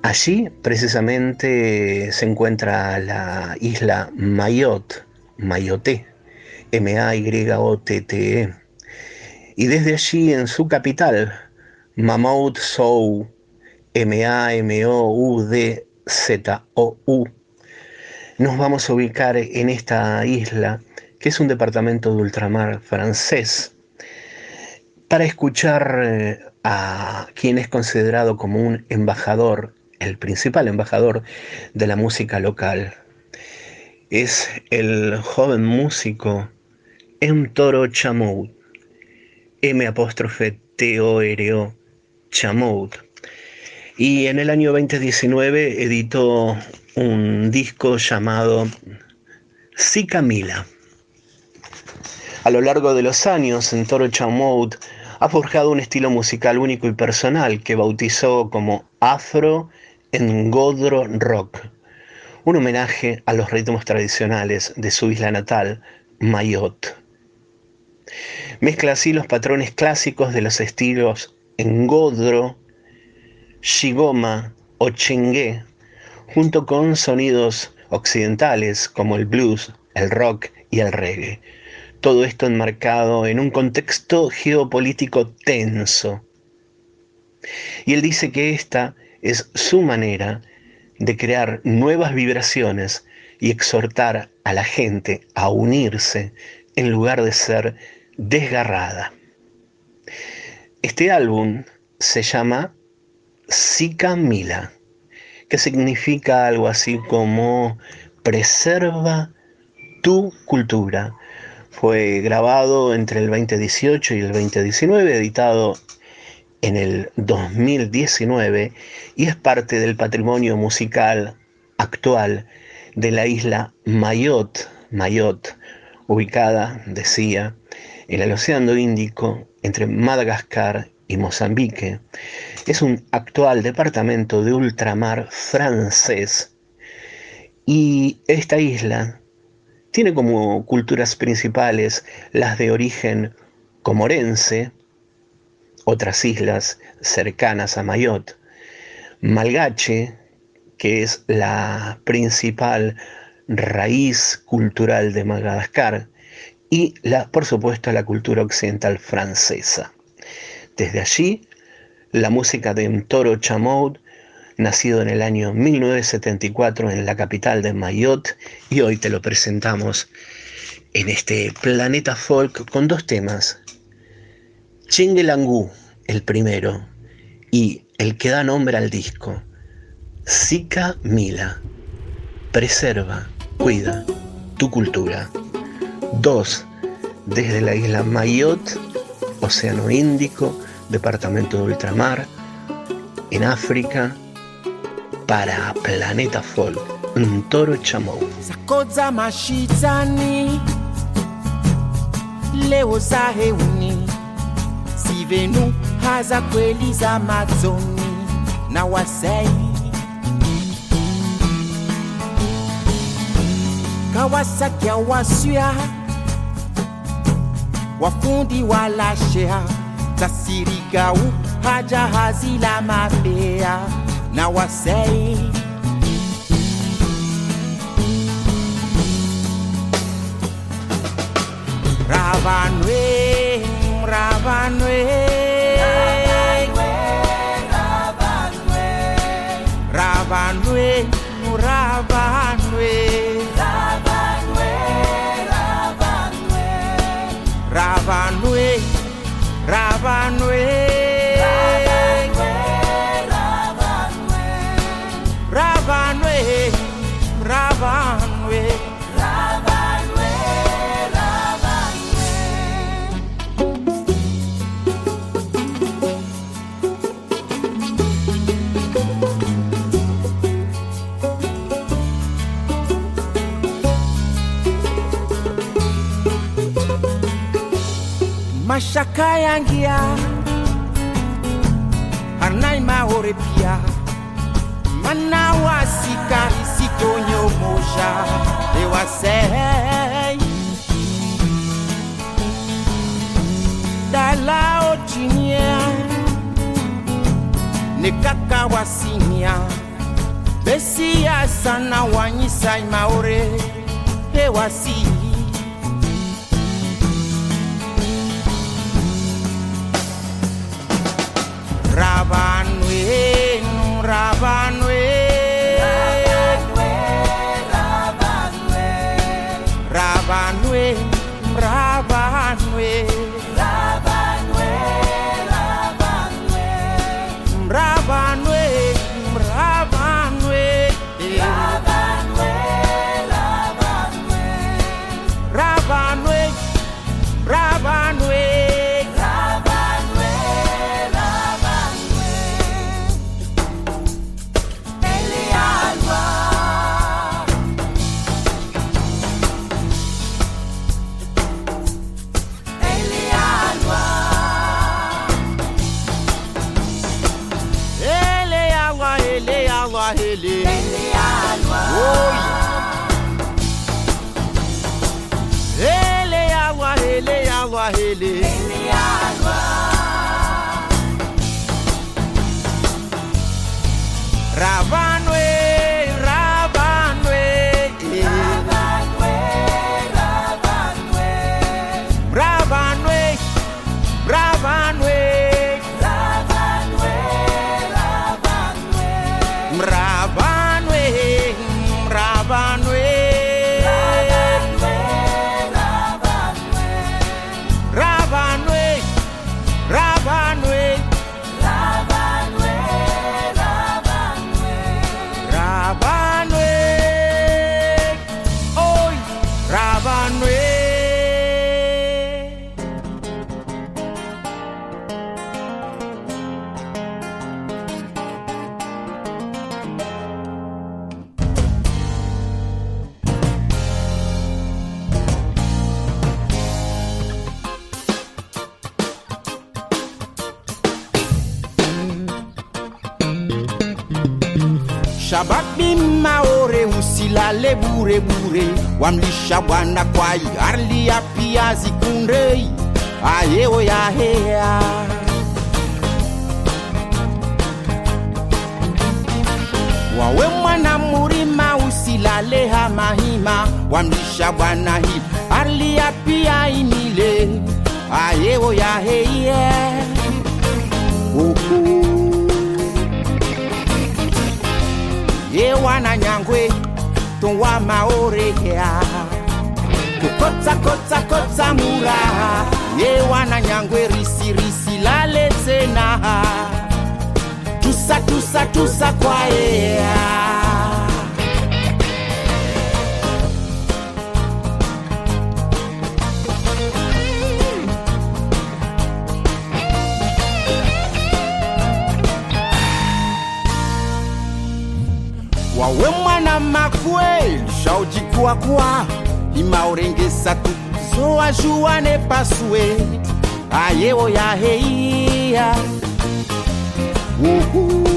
Allí precisamente se encuentra la isla Mayotte, Mayotte, M-A-Y-O-T-T-E y desde allí en su capital, Mammoth Sou, M-A-M-O-U-D-Z-O-U, nos vamos a ubicar en esta isla, que es un departamento de ultramar francés, para escuchar eh, a quien es considerado como un embajador, el principal embajador de la música local. Es el joven músico Mtoro Chamout M apóstrofe T O O Chamoud. Y en el año 2019 editó un disco llamado Si Camila. A lo largo de los años, Toro Chamoud ha forjado un estilo musical único y personal que bautizó como Afro Engodro Rock, un homenaje a los ritmos tradicionales de su isla natal, Mayotte. Mezcla así los patrones clásicos de los estilos engodro, shigoma o chengue, junto con sonidos occidentales como el blues, el rock y el reggae. Todo esto enmarcado en un contexto geopolítico tenso. Y él dice que esta es su manera de crear nuevas vibraciones y exhortar a la gente a unirse en lugar de ser desgarrada. Este álbum se llama Sika Mila, que significa algo así como preserva tu cultura. Fue grabado entre el 2018 y el 2019, editado en el 2019 y es parte del patrimonio musical actual de la isla Mayotte, Mayotte, ubicada, decía, en el Océano Índico entre Madagascar y Mozambique. Es un actual departamento de ultramar francés. Y esta isla tiene como culturas principales las de origen comorense, otras islas cercanas a Mayotte, malgache, que es la principal raíz cultural de Madagascar, y, la, por supuesto, la cultura occidental francesa. Desde allí, la música de Mtoro Chamoud, nacido en el año 1974 en la capital de Mayotte, y hoy te lo presentamos en este planeta folk con dos temas. Chinguelangu, el primero, y el que da nombre al disco, Sika Mila, preserva, cuida tu cultura. Dos, desde la isla Mayotte, Océano Índico, departamento de ultramar, en África, para Planeta Folk, un toro chamou. Leo za heuni sivenu haza kweli za mazoni na wasei kawasaki awasya wafundi wala shea tasirigau haja hazila mapea na wasei. Ravanwe ravanwe. Ravanui, Ravanui. mashaka yangia. Anai maore pia. Mana wasika isitonyo moja ewasei dala nekaka ne kaka wasinia sana wanyisa wanyisai maore ewasii wamlisha bwana kwai piazi kundei zikundei ya oh, hea wawe mwana murima usilaleha mahima wamlisha bwana hi ya pia imile oh, ya yaheye ye yewana nyangwe toa maorea kukotsa kotsa kotsa mura. Yewana nyangwe risirisi lale tena tusa tusa tusa kwaea kama kweli shaudi kwa kwa imaurengesa tu zoa jua ne pasue ayewo ya heia uhu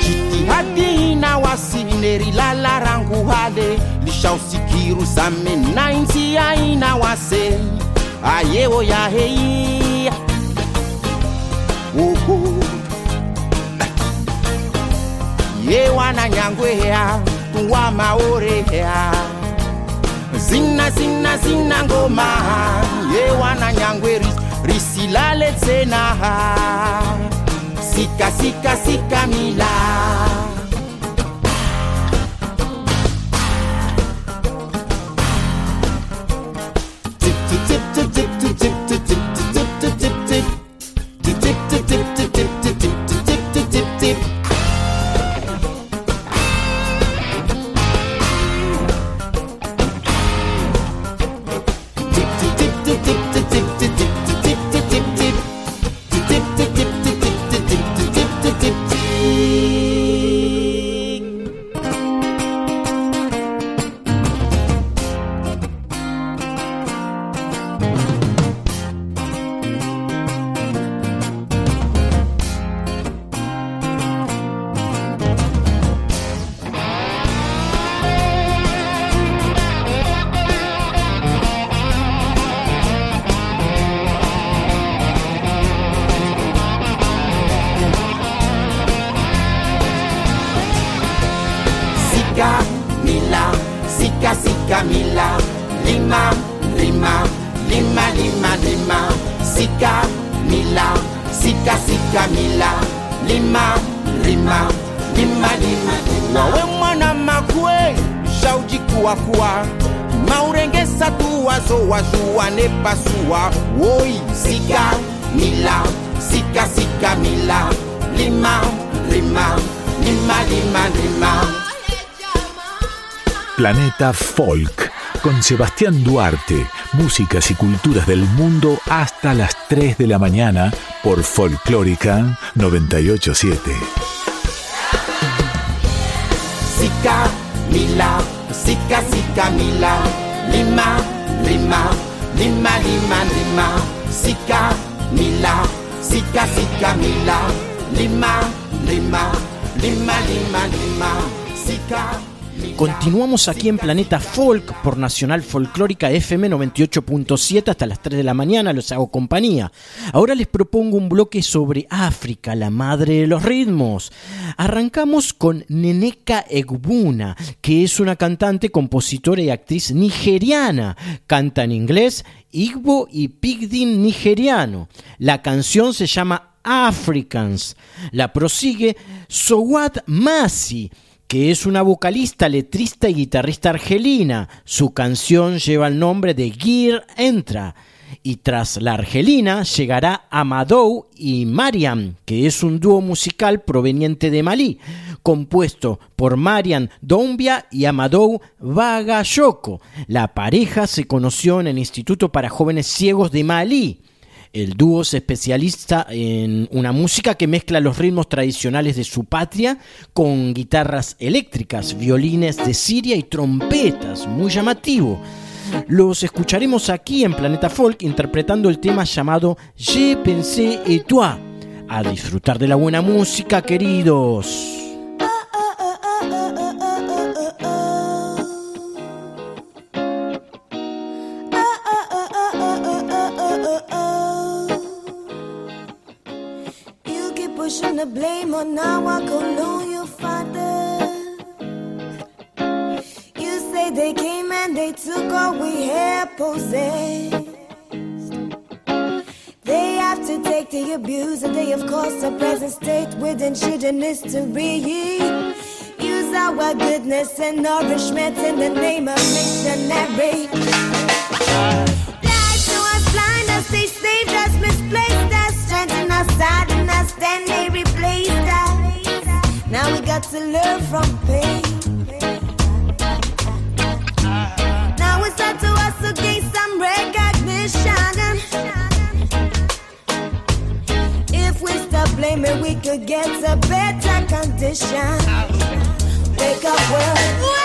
jitihadi inawasineri lalarangu hale sa me na intia inawase ayewo ya heia uhu ewana nyangwe ya wa maore ya zina zina zina ngoma ewana nyangwe risilale tena sika sika sika mila. Planeta Folk con Sebastián Duarte, músicas y culturas del mundo hasta las 3 de la mañana por Folclórica 987. Sika mila sika sika mila lima lima lima lima lima. Sika mila sika sika mila lima lima lima lima lima. Sika Continuamos aquí en Planeta Folk por Nacional Folclórica FM 98.7 hasta las 3 de la mañana, los hago compañía. Ahora les propongo un bloque sobre África, la madre de los ritmos. Arrancamos con Neneka Egbuna, que es una cantante, compositora y actriz nigeriana. Canta en inglés, Igbo y Pidgin nigeriano. La canción se llama Africans. La prosigue Sowat Masi que es una vocalista, letrista y guitarrista argelina. Su canción lleva el nombre de Gear Entra. Y tras la argelina llegará Amadou y Mariam, que es un dúo musical proveniente de Malí, compuesto por Mariam Doumbia y Amadou Bagayoko. La pareja se conoció en el Instituto para Jóvenes Ciegos de Malí. El dúo se especializa en una música que mezcla los ritmos tradicionales de su patria con guitarras eléctricas, violines de Siria y trompetas, muy llamativo. Los escucharemos aquí en Planeta Folk interpretando el tema llamado Je pensé et toi. A disfrutar de la buena música, queridos. The blame on our colonial father. You say they came and they took all we had possessed. They have to take the abuse and they of course a present state with ancient history. Use our goodness and nourishment in the name of missionary. Got to learn from pain. Now it's up to us to gain some recognition. If we stop blaming, we could get a better condition. Wake up, world.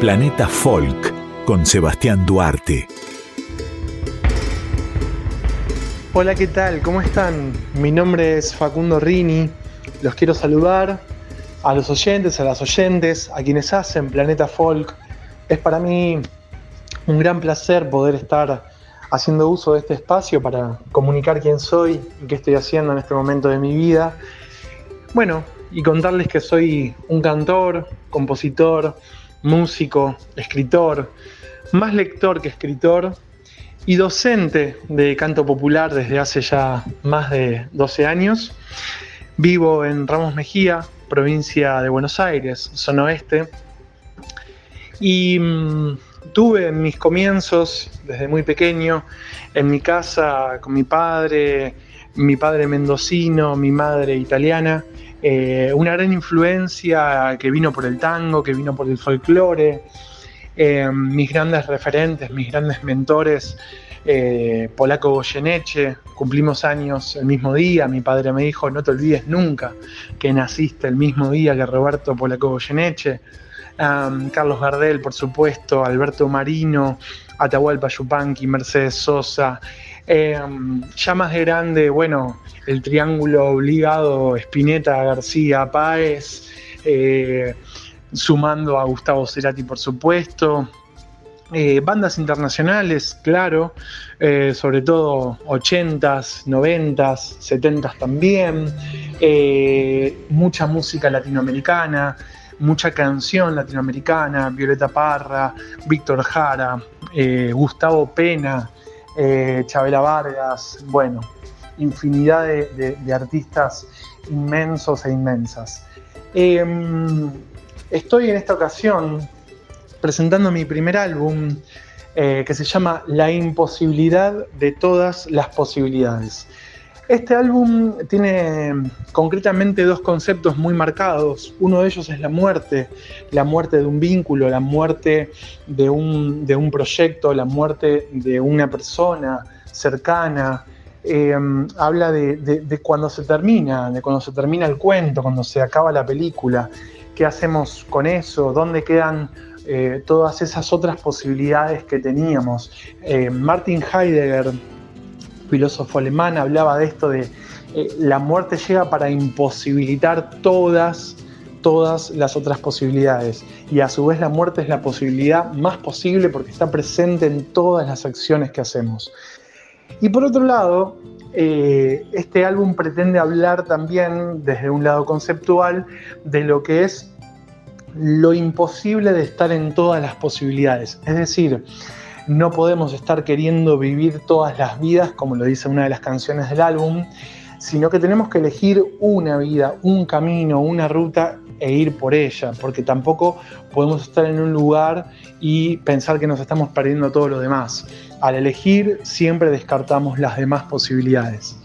Planeta Folk con Sebastián Duarte. Hola, ¿qué tal? ¿Cómo están? Mi nombre es Facundo Rini. Los quiero saludar a los oyentes, a las oyentes, a quienes hacen Planeta Folk. Es para mí un gran placer poder estar haciendo uso de este espacio para comunicar quién soy y qué estoy haciendo en este momento de mi vida. Bueno, y contarles que soy un cantor, compositor, músico, escritor, más lector que escritor y docente de canto popular desde hace ya más de 12 años. Vivo en Ramos Mejía, provincia de Buenos Aires, zona oeste. Y mm, tuve en mis comienzos, desde muy pequeño, en mi casa con mi padre, mi padre mendocino, mi madre italiana, eh, una gran influencia que vino por el tango, que vino por el folclore, eh, mis grandes referentes, mis grandes mentores, eh, Polaco Goyeneche, cumplimos años el mismo día, mi padre me dijo, no te olvides nunca que naciste el mismo día que Roberto Polaco Goyeneche, Carlos Gardel, por supuesto, Alberto Marino, Atahualpa Yupanqui, Mercedes Sosa, eh, ya más de grande, bueno, el triángulo obligado, Spinetta, García, Páez, eh, sumando a Gustavo Cerati, por supuesto. Eh, bandas internacionales, claro, eh, sobre todo 80s, 90s, 70s también. Mucha música latinoamericana, mucha canción latinoamericana, Violeta Parra, Víctor Jara, Gustavo Pena, eh, Chabela Vargas, bueno, infinidad de, artistas inmensos e inmensas. Em, estoy en esta ocasión presentando mi primer álbum eh, que se llama La imposibilidad de todas las posibilidades. Este álbum tiene concretamente dos conceptos muy marcados. Uno de ellos es la muerte, la muerte de un vínculo, la muerte de un, de un proyecto, la muerte de una persona cercana. Eh, habla de, de- de cuando se termina, de cuando se termina el cuento, cuando se acaba la película. ¿Qué hacemos con eso? ¿Dónde quedan eh, todas esas otras posibilidades que teníamos. Eh, Martin Heidegger, filósofo alemán, hablaba de esto de eh, la muerte llega para imposibilitar todas, todas las otras posibilidades. Y a su vez la muerte es la posibilidad más posible porque está presente en todas las acciones que hacemos. Y por otro lado, eh, este álbum pretende hablar también desde un lado conceptual de lo que es lo imposible de estar en todas las posibilidades. Es decir, no podemos estar queriendo vivir todas las vidas, como lo dice una de las canciones del álbum, sino que tenemos que elegir una vida, un camino, una ruta e ir por ella, porque tampoco podemos estar en un lugar y pensar que nos estamos perdiendo todo lo demás. Al elegir siempre descartamos las demás posibilidades.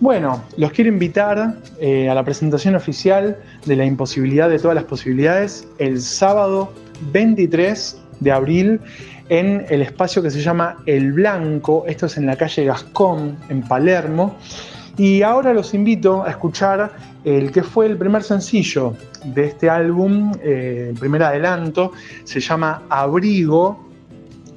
Bueno, los quiero invitar eh, a la presentación oficial de la imposibilidad de todas las posibilidades el sábado 23 de abril en el espacio que se llama El Blanco, esto es en la calle Gascón, en Palermo. Y ahora los invito a escuchar el que fue el primer sencillo de este álbum, eh, el primer adelanto, se llama Abrigo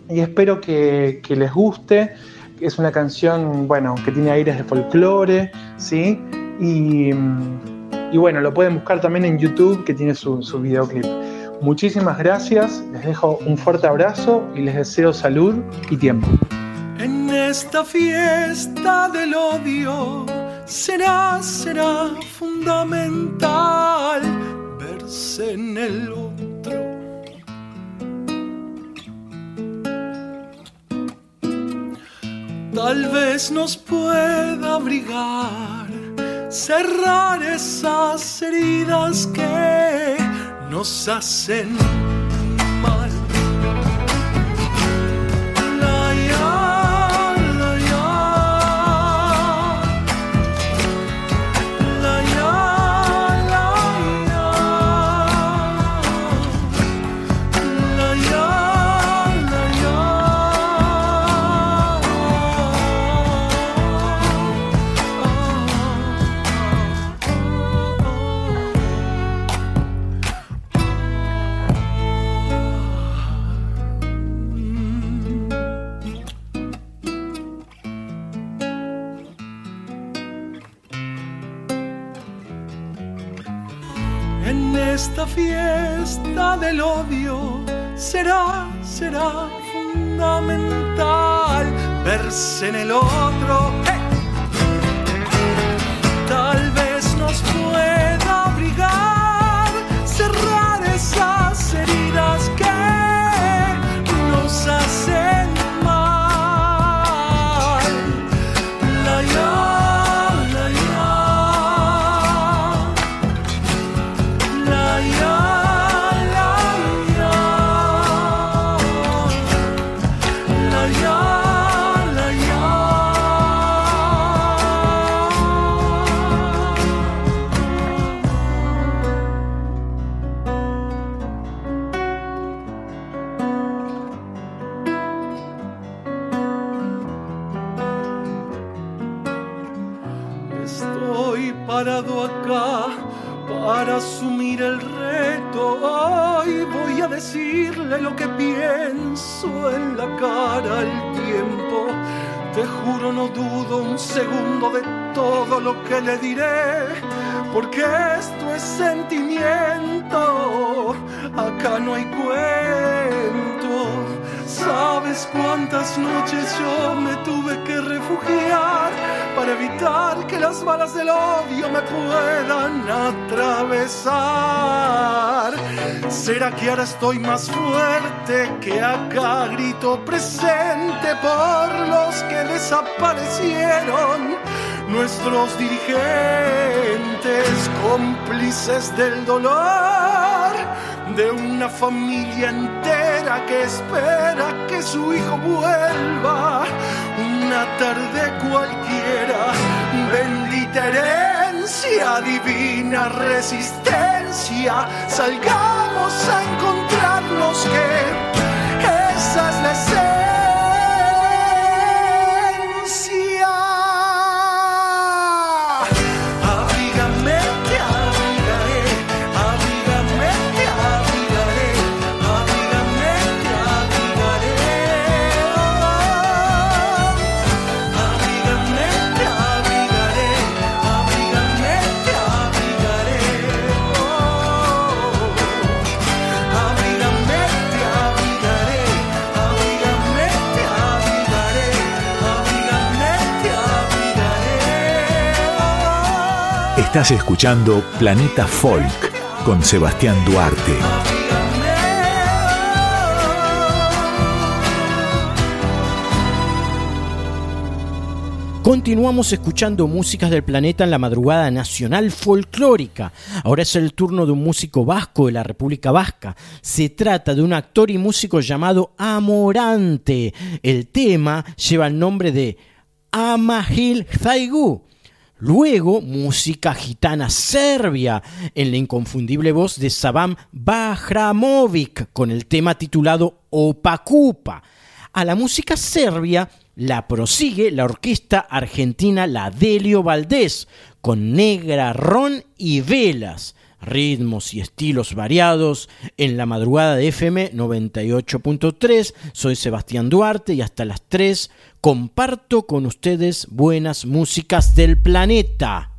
y espero que, les guste. Es una canción, bueno, que tiene aires de folclore, ¿sí? Y, y bueno, lo pueden buscar también en YouTube, que tiene su, su videoclip. Muchísimas gracias, les dejo un fuerte abrazo y les deseo salud y tiempo. En esta fiesta del odio será, será fundamental verse en el otro. Tal vez nos pueda abrigar, cerrar esas heridas que nos hacen en el otro. Cuántas noches yo me tuve que refugiar para evitar que las balas del odio me puedan atravesar? ¿Será que ahora estoy más fuerte que acá grito presente por los que desaparecieron? Nuestros dirigentes, cómplices del dolor de una familia entera que espera que su hijo vuelva una tarde cualquiera. Bendita herencia, divina resistencia, salgamos a encontrarnos que esa es. Estás escuchando Planeta Folk con Sebastián Duarte. Continuamos escuchando músicas del planeta en la madrugada nacional folclórica. Ahora es el turno de un músico vasco de la República Vasca. Se trata de un actor y músico llamado Amorante. El tema lleva el nombre de Amahil Zaigu. Luego, música gitana serbia en la inconfundible voz de Sabam Bahramovic con el tema titulado Opacupa. A la música serbia la prosigue la orquesta argentina La Delio Valdés con negra, ron y velas, ritmos y estilos variados en la madrugada de FM 98.3. Soy Sebastián Duarte y hasta las 3 comparto con ustedes buenas músicas del planeta.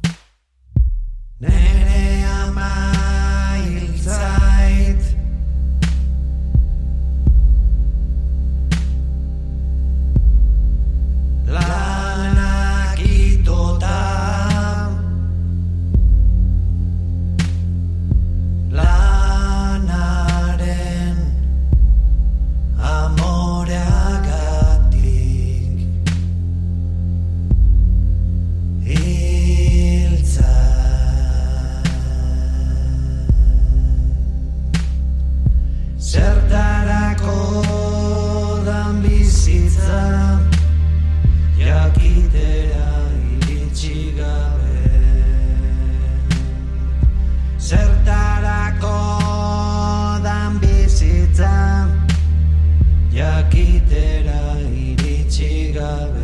Jakitera iritsi gabe. Zertarako dan bizitza jakitera iritsi gabe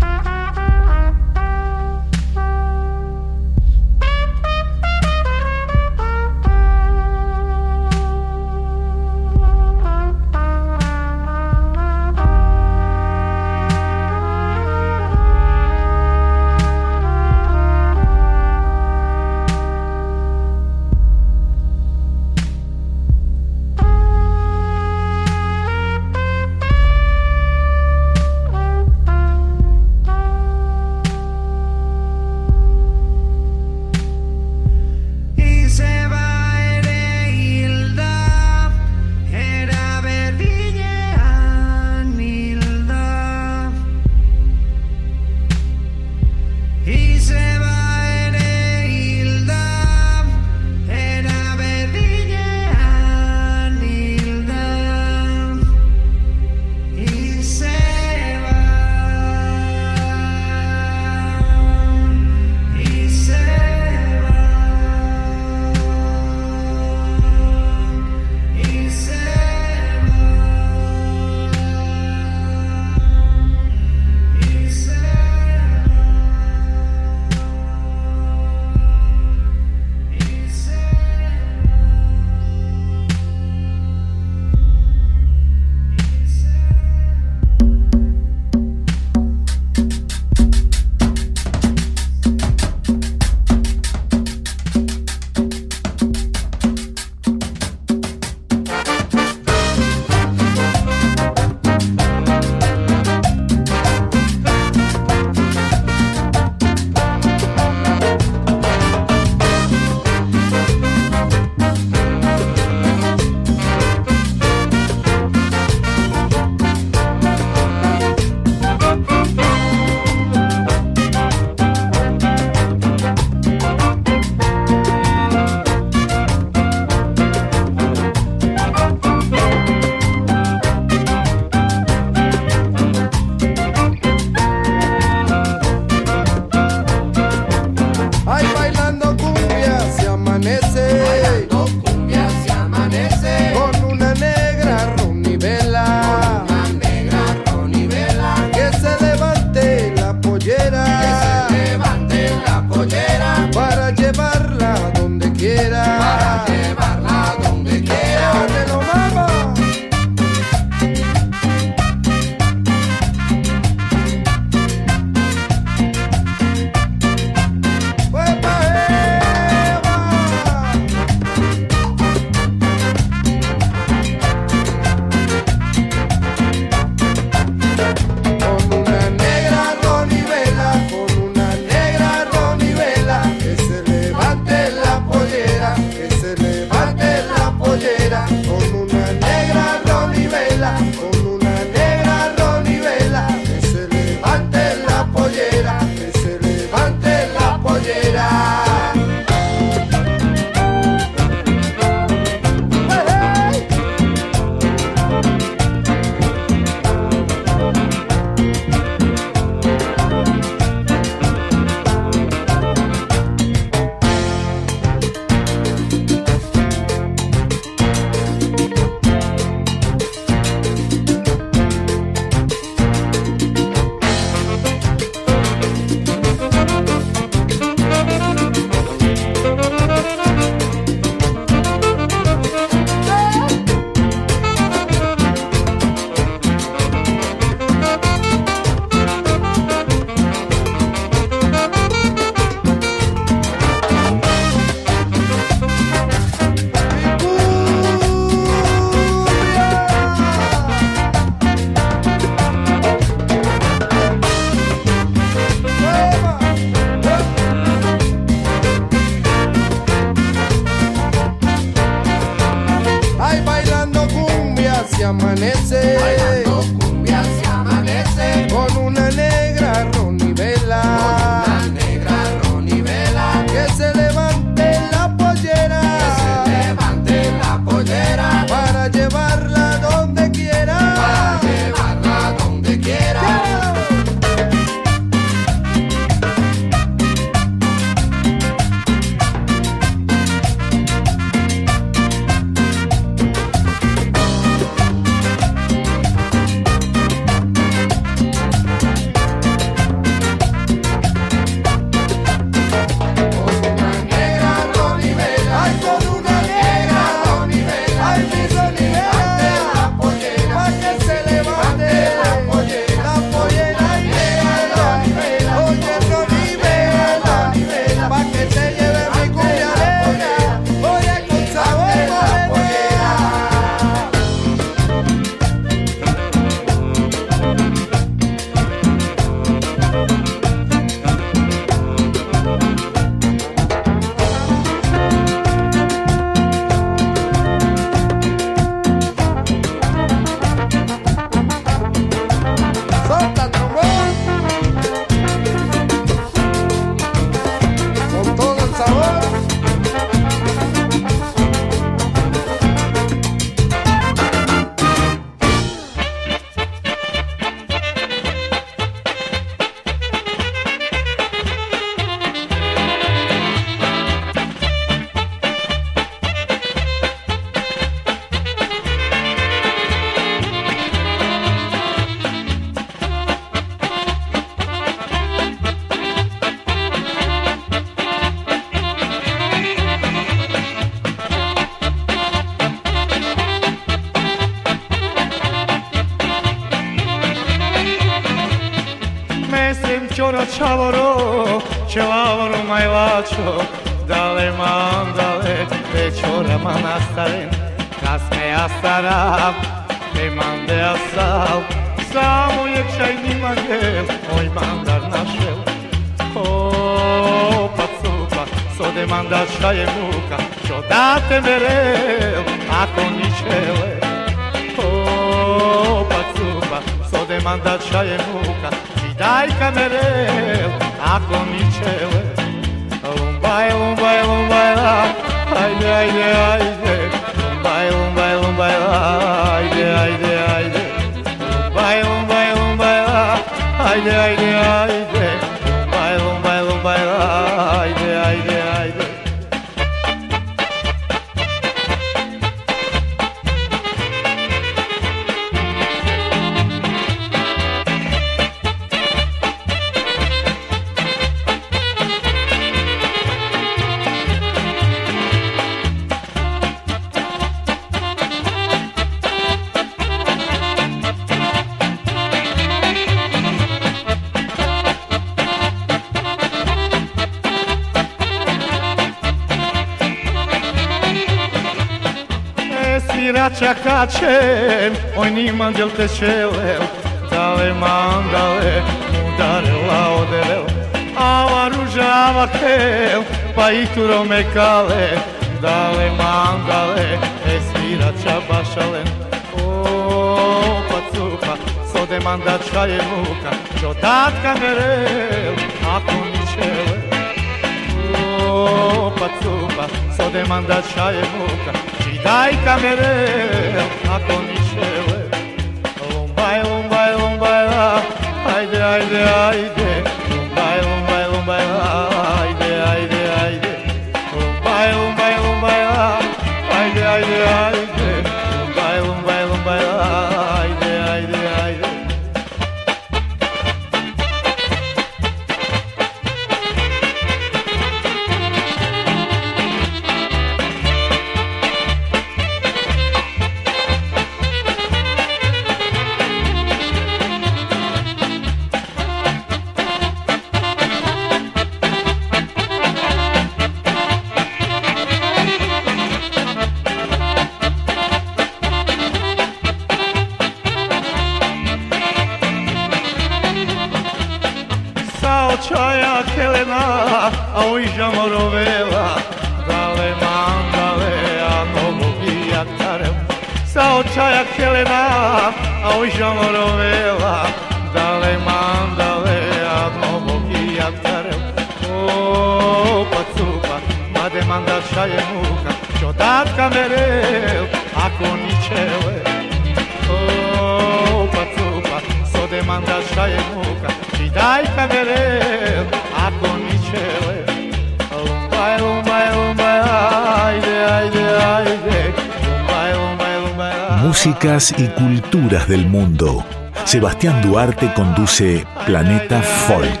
Y culturas del mundo. Sebastián Duarte conduce Planeta Folk.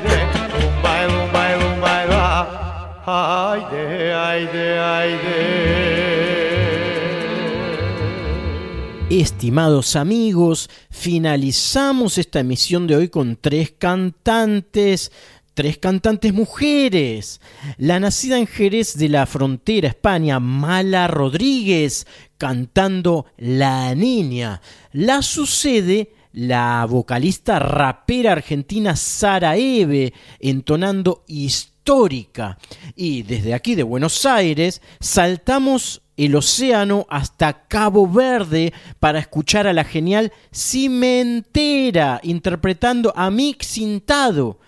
Estimados amigos, finalizamos esta emisión de hoy con tres cantantes, tres cantantes mujeres. La nacida en Jerez de la frontera España, Mala Rodríguez, cantando La Niña. La sucede la vocalista rapera argentina Sara Eve, entonando histórica. Y desde aquí de Buenos Aires saltamos el océano hasta Cabo Verde para escuchar a la genial Cimentera interpretando a Mick Cintado.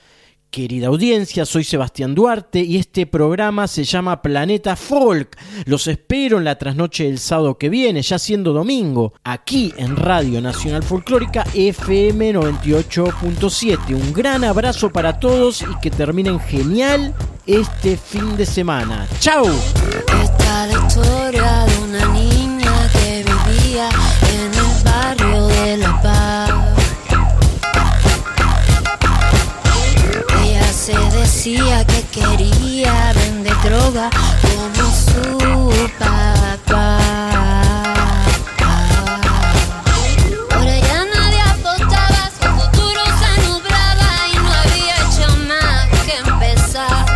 Querida audiencia, soy Sebastián Duarte y este programa se llama Planeta Folk. Los espero en la trasnoche del sábado que viene, ya siendo domingo, aquí en Radio Nacional Folclórica FM 98.7. Un gran abrazo para todos y que terminen genial este fin de semana. ¡Chao! Esta es la historia de una niña que vivía en el barrio de La Paz. que quería vender droga como su papá. Por ella nadie apostaba, su futuro se nublaba y no había hecho más que empezar.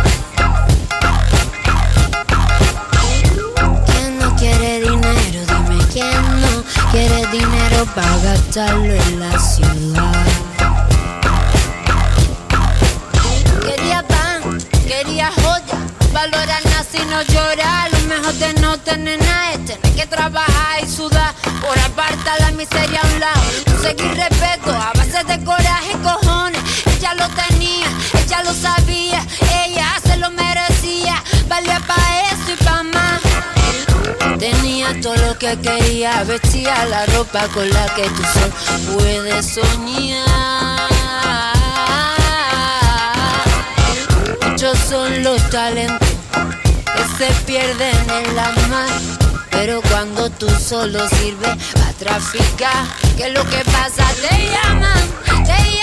¿Quién no quiere dinero? Dime quién no quiere dinero para gastarlo en la ciudad. Valora nada si no llora, lo mejor de no tener nada es tener que trabajar y sudar. Por aparta la miseria a un lado, conseguir respeto a base de coraje cojones. Ella lo tenía, ella lo sabía, ella se lo merecía, valía para eso y para más. Tenía todo lo que quería, vestía la ropa con la que tú solo puedes soñar. Son los talentos que se pierden en la mar. Pero cuando tú solo sirves a traficar, que lo que pasa te llaman, te llaman.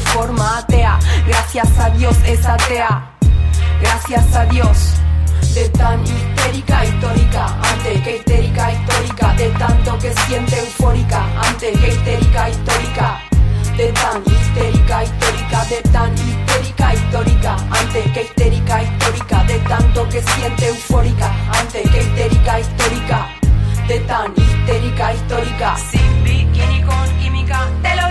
Gracias a Dios es atea. Gracias a Dios. De tan histérica histórica, antes que histérica histórica, de tanto que siente eufórica, antes que histérica histórica, de tan histérica histórica, de tan histérica histórica, antes que histérica histórica, de tanto que siente eufórica, antes que histérica histórica, de tan histérica histórica, sin bikini con química, te lo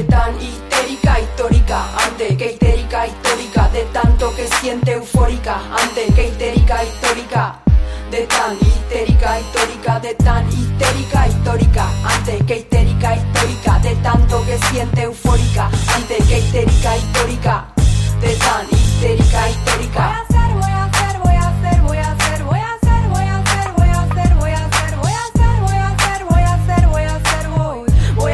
tan histérica histórica, ante que histérica histórica, de tanto que siente eufórica, ante que histérica histórica de tan histérica histórica, de tan histérica histórica, ante que histérica histórica, de tanto que siente eufórica, ante que histérica histórica, de tan histérica histórica. Voy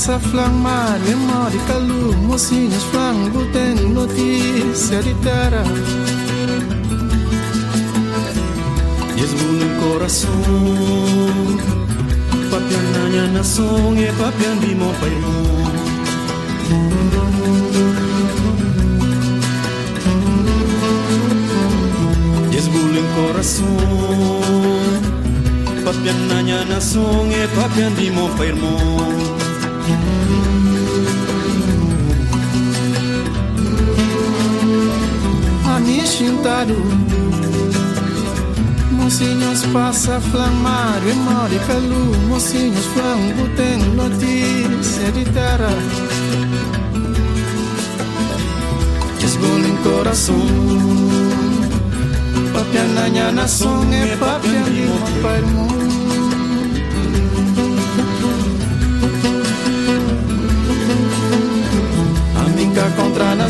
Essa flamalha, mora e calor, mocinhas, frango, tem notícia de terra. Desbulho o coração, papiananha na sonha, papian de meu pai irmão. Desbulho o coração, papiananha na sonha, papian de meu pai irmão. Amishintaru Mocinhos passa flamar e morre pelo Mocinhos flango tem notícia de terra. Desbola em coração Papiananha nação é papia de pai mundo.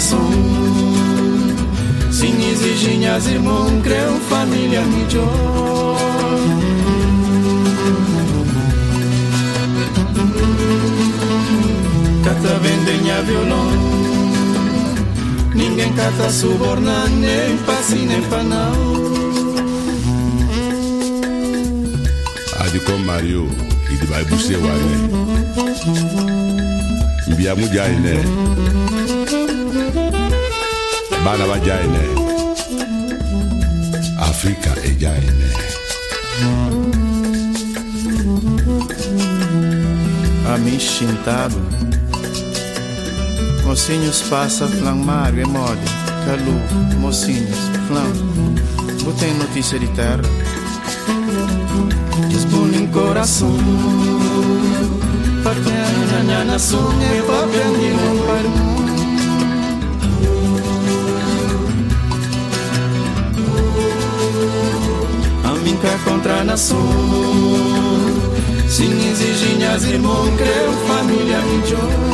corazón. Sin isigiñas y mon creo familia mi yo. Cata vendeña violón. Ninguém cata subornar nem passe, nem panal. com Mario, e de vai bucewa, né? Mbiamu e né? bana badya ine afrika edya ine amishintaba mocinhos passa flamar e mole calu mocinhos flam botem notícia de terra Desbulem coração Partendo na minha e papel de um para nunca contra nasul Siniz e ginhas, irmão, creu, família, idiota